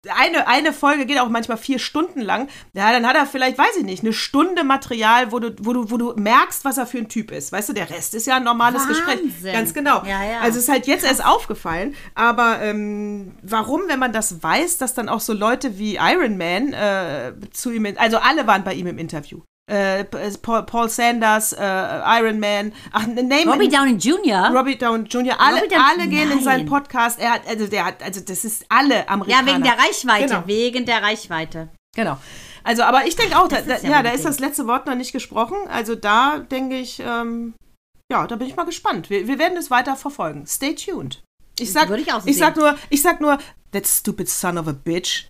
eine, eine Folge geht auch manchmal vier Stunden lang. Ja, dann hat er vielleicht, weiß ich nicht, eine Stunde Material, wo du, wo du, wo du merkst, was er für ein Typ ist. Weißt du, der Rest ist ja ein normales Wahnsinn. Gespräch. Ganz genau. Ja, ja. Also ist halt jetzt erst aufgefallen. Aber ähm, warum, wenn man das weiß, dass dann auch so Leute wie Iron Man äh, zu ihm, also alle waren bei ihm im Interview. Äh, Paul, Paul, Sanders, äh, Iron Man, ach, name Robbie Downey Jr. Robbie Downey Jr. Alle, Downey, alle gehen nein. in seinen Podcast. Er hat, also der hat, also das ist alle Amerikaner. Ja, wegen der Reichweite, genau. wegen der Reichweite. Genau. Also, aber ich denke auch, da, ja, ja da ist das letzte Wort noch nicht gesprochen. Also da denke ich, ähm, ja, da bin ich mal gespannt. Wir, wir werden es weiter verfolgen. Stay tuned. Ich sag, Würde ich, ich sag nur, ich sag nur, that stupid son of a bitch.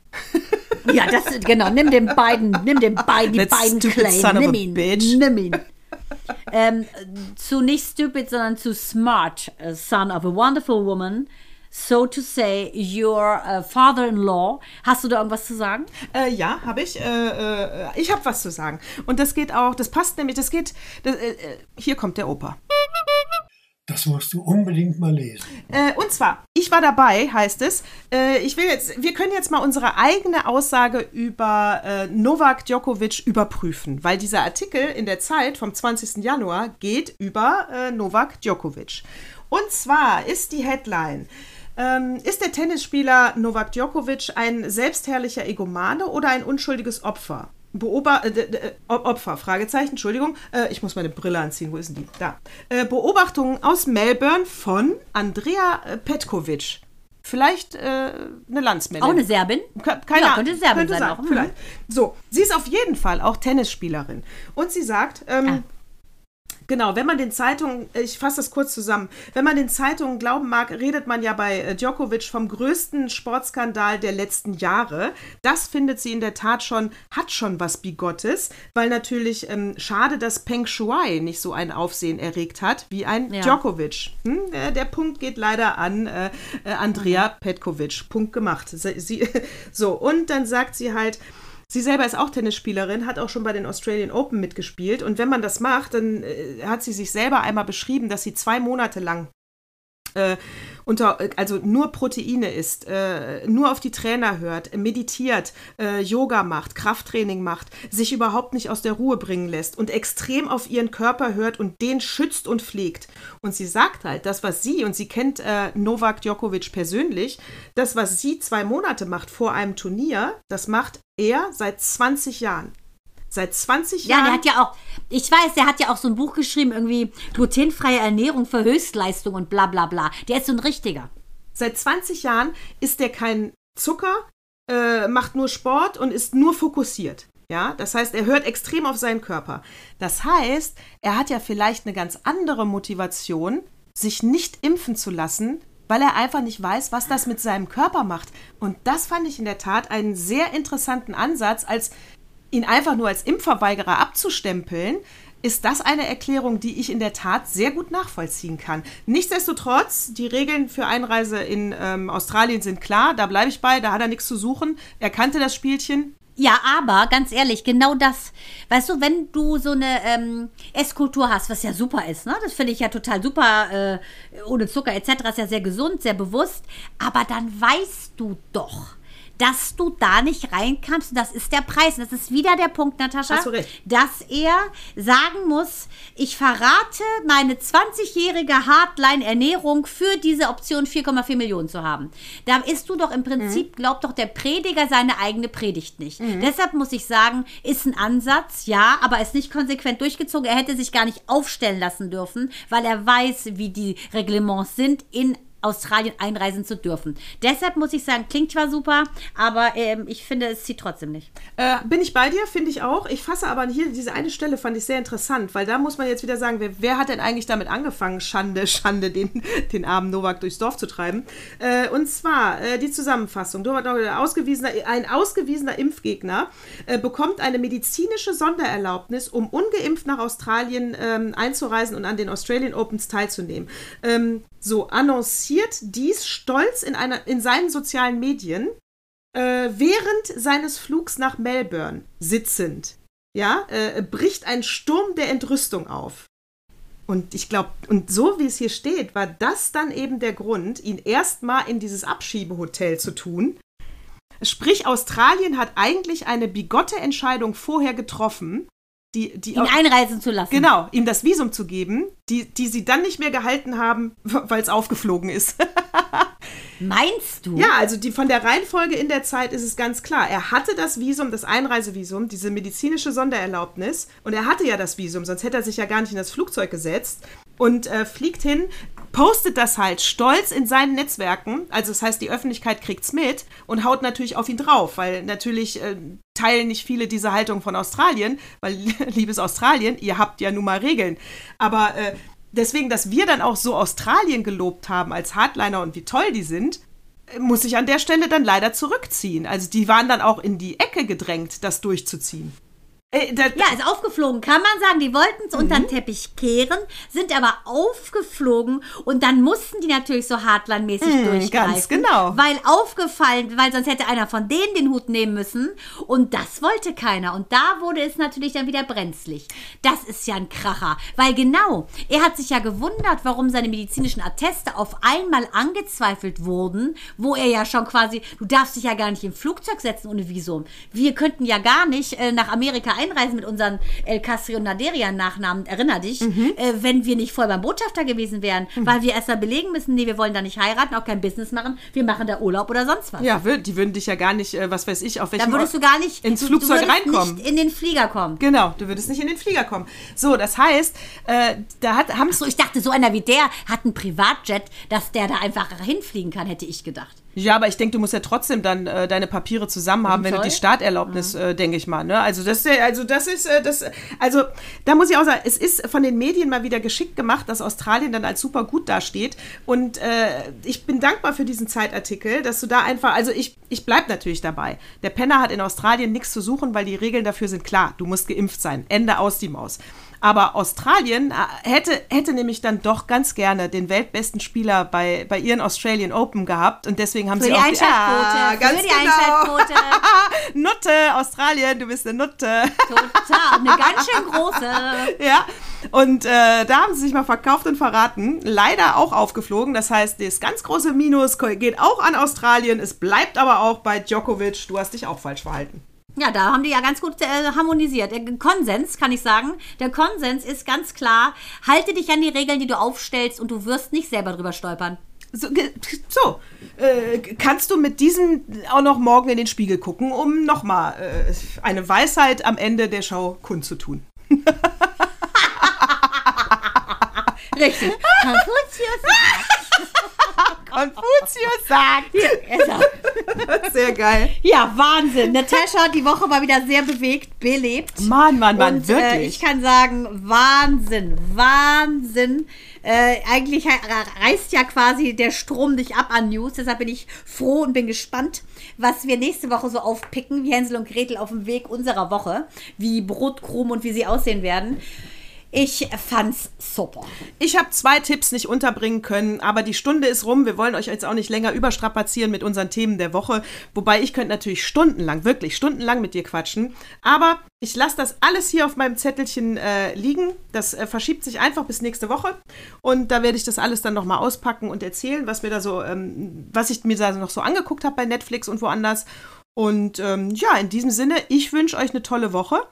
Ja, das genau. Nimm den beiden, nimm den beiden, die beiden Claim. Nimm ihn, bitch. nimm ihn. ähm, zu nicht stupid, sondern zu smart, uh, son of a wonderful woman. So to say, your uh, father-in-law. Hast du da irgendwas zu sagen? Äh, ja, habe ich. Äh, äh, ich habe was zu sagen. Und das geht auch, das passt nämlich, das geht, das, äh, hier kommt der Opa. Das musst du unbedingt mal lesen. Äh, und zwar, ich war dabei, heißt es. Äh, ich will jetzt, wir können jetzt mal unsere eigene Aussage über äh, Novak Djokovic überprüfen, weil dieser Artikel in der Zeit vom 20. Januar geht über äh, Novak Djokovic. Und zwar ist die Headline. Ähm, ist der Tennisspieler Novak Djokovic ein selbstherrlicher Egomane oder ein unschuldiges Opfer? Beobacht, äh, äh, Opfer, Fragezeichen, Entschuldigung, äh, ich muss meine Brille anziehen, wo ist denn die? Da. Äh, Beobachtungen aus Melbourne von Andrea äh, Petkovic. Vielleicht äh, eine Landsmännin. Auch eine Serbin? Keine ja, Ahnung. Könnte Serbin könnte sein, auch. Mhm. Vielleicht. So, sie ist auf jeden Fall auch Tennisspielerin. Und sie sagt, ähm, ah. Genau, wenn man den Zeitungen, ich fasse das kurz zusammen, wenn man den Zeitungen glauben mag, redet man ja bei äh, Djokovic vom größten Sportskandal der letzten Jahre. Das findet sie in der Tat schon, hat schon was Bigottes, weil natürlich ähm, schade, dass Peng Shuai nicht so ein Aufsehen erregt hat wie ein ja. Djokovic. Hm? Der, der, Punkt geht leider an äh, äh Andrea mhm. Petkovic. Punkt gemacht. Sie, *laughs* so, und dann sagt sie halt, Sie selber ist auch Tennisspielerin, hat auch schon bei den Australian Open mitgespielt. Und wenn man das macht, dann äh, hat sie sich selber einmal beschrieben, dass sie zwei Monate lang äh, unter, also nur Proteine isst, äh, nur auf die Trainer hört, meditiert, äh, Yoga macht, Krafttraining macht, sich überhaupt nicht aus der Ruhe bringen lässt und extrem auf ihren Körper hört und den schützt und pflegt. Und sie sagt halt, das, was sie, und sie kennt äh, Novak Djokovic persönlich, das, was sie zwei Monate macht vor einem Turnier, das macht er seit 20 Jahren. Seit 20 Jahren. Ja, der hat ja auch, ich weiß, der hat ja auch so ein Buch geschrieben, irgendwie glutenfreie Ernährung für Höchstleistung und bla bla bla. Der ist so ein richtiger. Seit 20 Jahren ist der kein Zucker, äh, macht nur Sport und ist nur fokussiert. Ja, das heißt, er hört extrem auf seinen Körper. Das heißt, er hat ja vielleicht eine ganz andere Motivation, sich nicht impfen zu lassen, weil er einfach nicht weiß, was das mit seinem Körper macht. Und das fand ich in der Tat einen sehr interessanten Ansatz, als ihn einfach nur als Impfverweigerer abzustempeln, ist das eine Erklärung, die ich in der Tat sehr gut nachvollziehen kann. Nichtsdestotrotz, die Regeln für Einreise in ähm, Australien sind klar, da bleibe ich bei, da hat er nichts zu suchen. Er kannte das Spielchen. Ja, aber ganz ehrlich, genau das. Weißt du, wenn du so eine ähm, Esskultur hast, was ja super ist, ne? Das finde ich ja total super, äh, ohne Zucker etc. ist ja sehr gesund, sehr bewusst. Aber dann weißt du doch, dass du da nicht reinkamst. Und das ist der Preis. Und das ist wieder der Punkt, Natascha, Hast du recht. dass er sagen muss, ich verrate meine 20-jährige Hardline-Ernährung für diese Option 4,4 Millionen zu haben. Da ist du doch im Prinzip, glaubt doch der Prediger seine eigene Predigt nicht. Deshalb muss ich sagen, ist ein Ansatz, ja, aber ist nicht konsequent durchgezogen. Er hätte sich gar nicht aufstellen lassen dürfen, weil er weiß, wie die Reglements sind in Australien einreisen zu dürfen. Deshalb muss ich sagen, klingt zwar super, aber ähm, ich finde, es zieht trotzdem nicht. Äh, bin ich bei dir, finde ich auch. Ich fasse aber hier diese eine Stelle fand ich sehr interessant, weil da muss man jetzt wieder sagen, wer, wer hat denn eigentlich damit angefangen, Schande, *laughs* Schande, den, den armen Novak durchs Dorf zu treiben? Äh, und zwar äh, die Zusammenfassung. Ausgewiesener, ein ausgewiesener Impfgegner äh, bekommt eine medizinische Sondererlaubnis, um ungeimpft nach Australien ähm, einzureisen und an den Australian Opens teilzunehmen. Ähm, so annonciert dies stolz in, einer, in seinen sozialen Medien äh, während seines Flugs nach Melbourne sitzend, ja, äh, bricht ein Sturm der Entrüstung auf. Und ich glaube, und so wie es hier steht, war das dann eben der Grund, ihn erstmal in dieses Abschiebehotel zu tun. Sprich, Australien hat eigentlich eine bigotte Entscheidung vorher getroffen, die, die Ihn einreisen zu lassen. Genau, ihm das Visum zu geben, die, die sie dann nicht mehr gehalten haben, weil es aufgeflogen ist. *laughs* Meinst du? ja, also die, von der Reihenfolge in der Zeit ist es ganz klar. Er hatte das Visum, das Einreisevisum, diese medizinische Sondererlaubnis. Und er hatte ja das Visum, sonst hätte er sich ja gar nicht in das Flugzeug gesetzt. Und äh, fliegt hin, postet das halt stolz in seinen Netzwerken. Also das heißt, die Öffentlichkeit kriegt's mit und haut natürlich auf ihn drauf, weil natürlich äh, teilen nicht viele diese Haltung von Australien, weil *laughs* liebes Australien, ihr habt ja nun mal Regeln. Aber äh, deswegen, dass wir dann auch so Australien gelobt haben als Hardliner und wie toll die sind, muss ich an der Stelle dann leider zurückziehen. Also die waren dann auch in die Ecke gedrängt, das durchzuziehen. Äh, Ja, ist aufgeflogen, kann man sagen. Die wollten es unter Mhm. den Teppich kehren, sind aber aufgeflogen und dann mussten die natürlich so durchgreifen. Mhm, ganz genau. Weil aufgefallen, weil sonst hätte einer von denen den Hut nehmen müssen und das wollte keiner. Und da wurde es natürlich dann wieder brenzlig. Das ist ja ein Kracher, weil genau, er hat sich ja gewundert, warum seine medizinischen Atteste auf einmal angezweifelt wurden, wo er ja schon quasi, du darfst dich ja gar nicht im Flugzeug setzen ohne Visum. Wir könnten ja gar nicht äh, nach Amerika einreisen mit unseren El Castri und Naderian Nachnamen, erinner dich, Mhm. äh, wenn wir nicht voll beim Botschafter gewesen wären, weil wir erst mal belegen müssen, nee, wir wollen da nicht heiraten, auch kein Business machen, wir machen da Urlaub oder sonst was. ja, die würden dich ja gar nicht, äh, was weiß ich, auf welchem Dann würdest du gar nicht ins du, Flugzeug du würdest reinkommen. nicht in den Flieger kommen. Genau, du würdest nicht in den Flieger kommen. So, das heißt, äh, da hat, haben So, ich dachte, so einer wie der hat einen Privatjet, dass der da einfach hinfliegen kann, hätte ich gedacht. Ja, aber ich denke, du musst ja trotzdem dann äh, deine Papiere zusammen haben, wenn du die Starterlaubnis, äh, denke ich mal. Ne? Also das, ist ja- also das ist, äh, das, also da muss ich auch sagen, es ist von den Medien mal wieder geschickt gemacht, dass Australien dann als super gut dasteht. Und äh, ich bin dankbar für diesen Zeitartikel, dass du da einfach, also ich, ich bleib natürlich dabei. Der Penner hat in Australien nichts zu suchen, weil die Regeln dafür sind klar. Du musst geimpft sein. Ende aus die Maus. Aber Australien äh, hätte, hätte nämlich dann doch ganz gerne den weltbesten Spieler bei, bei ihren Australian Open gehabt und deswegen haben Für sie die auch Einschaltquote, Ah, ganz für die genau. Einschaltquote. *laughs* Nutte, Australien, du bist eine Nutte. Total, eine *laughs* ganz schön große. ja. Und äh, da haben sie sich mal verkauft und verraten. Leider auch aufgeflogen. Das heißt, das ganz große Minus geht auch an Australien. Es bleibt aber auch bei Djokovic. Du hast dich auch falsch verhalten. Ja, da haben die ja ganz gut äh, harmonisiert. Der Konsens, kann ich sagen, der Konsens ist ganz klar, halte dich an die Regeln, die du aufstellst und du wirst nicht selber drüber stolpern. So, so äh, kannst du mit diesem auch noch morgen in den Spiegel gucken, um nochmal äh, eine Weisheit am Ende der Show kundzutun. *laughs* Richtig. Konfuzius *laughs* Konfuzius sagt. sagt. *laughs* Sehr geil. Ja, Wahnsinn. Natascha hat die Woche mal wieder sehr bewegt, belebt. Mann, Mann, Mann, Und äh, wirklich. ich kann sagen, Wahnsinn, Wahnsinn. Äh, eigentlich reißt ja quasi der Strom dich ab an News. Deshalb bin ich froh und bin gespannt, was wir nächste Woche so aufpicken, wie Hänsel und Gretel auf dem Weg unserer Woche, wie Brotkrumen und wie sie aussehen werden. Ich fand's super. Ich habe zwei Tipps nicht unterbringen können, aber die Stunde ist rum. Wir wollen euch jetzt auch nicht länger überstrapazieren mit unseren Themen der Woche. Wobei ich könnte natürlich stundenlang, wirklich stundenlang mit dir quatschen. Aber ich lasse das alles hier auf meinem Zettelchen äh, liegen. Das äh, verschiebt sich einfach bis nächste Woche. Und da werde ich das alles dann nochmal auspacken und erzählen, was mir da so, ähm, was ich mir da noch so angeguckt habe bei Netflix und woanders. Und ähm, ja, in diesem Sinne, ich wünsche euch eine tolle Woche.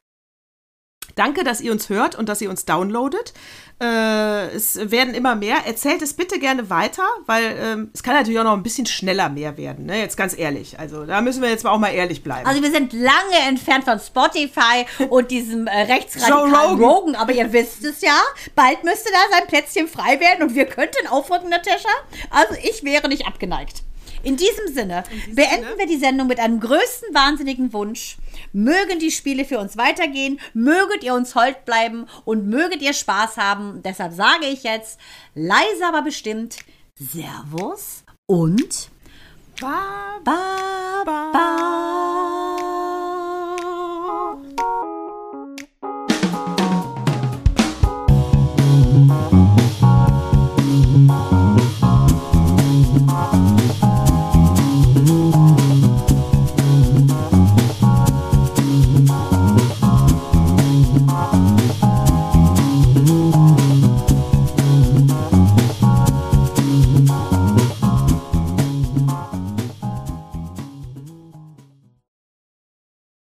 Danke, dass ihr uns hört und dass ihr uns downloadet. Äh, es werden immer mehr. Erzählt es bitte gerne weiter, weil ähm, es kann natürlich auch noch ein bisschen schneller mehr werden. Ne? Jetzt ganz ehrlich. Also da müssen wir jetzt auch mal ehrlich bleiben. Also wir sind lange entfernt von Spotify und diesem äh, rechtsradikalen Rogan. Rogan. aber ihr wisst es ja, bald müsste da sein Plätzchen frei werden und wir könnten aufrücken, Natascha. Also ich wäre nicht abgeneigt. In diesem Sinne beenden Sinne. wir die Sendung mit einem größten wahnsinnigen Wunsch. Mögen die Spiele für uns weitergehen, möget ihr uns hold bleiben und möget ihr Spaß haben. Deshalb sage ich jetzt leise aber bestimmt Servus und ba, ba, ba. ba. Mm-hmm.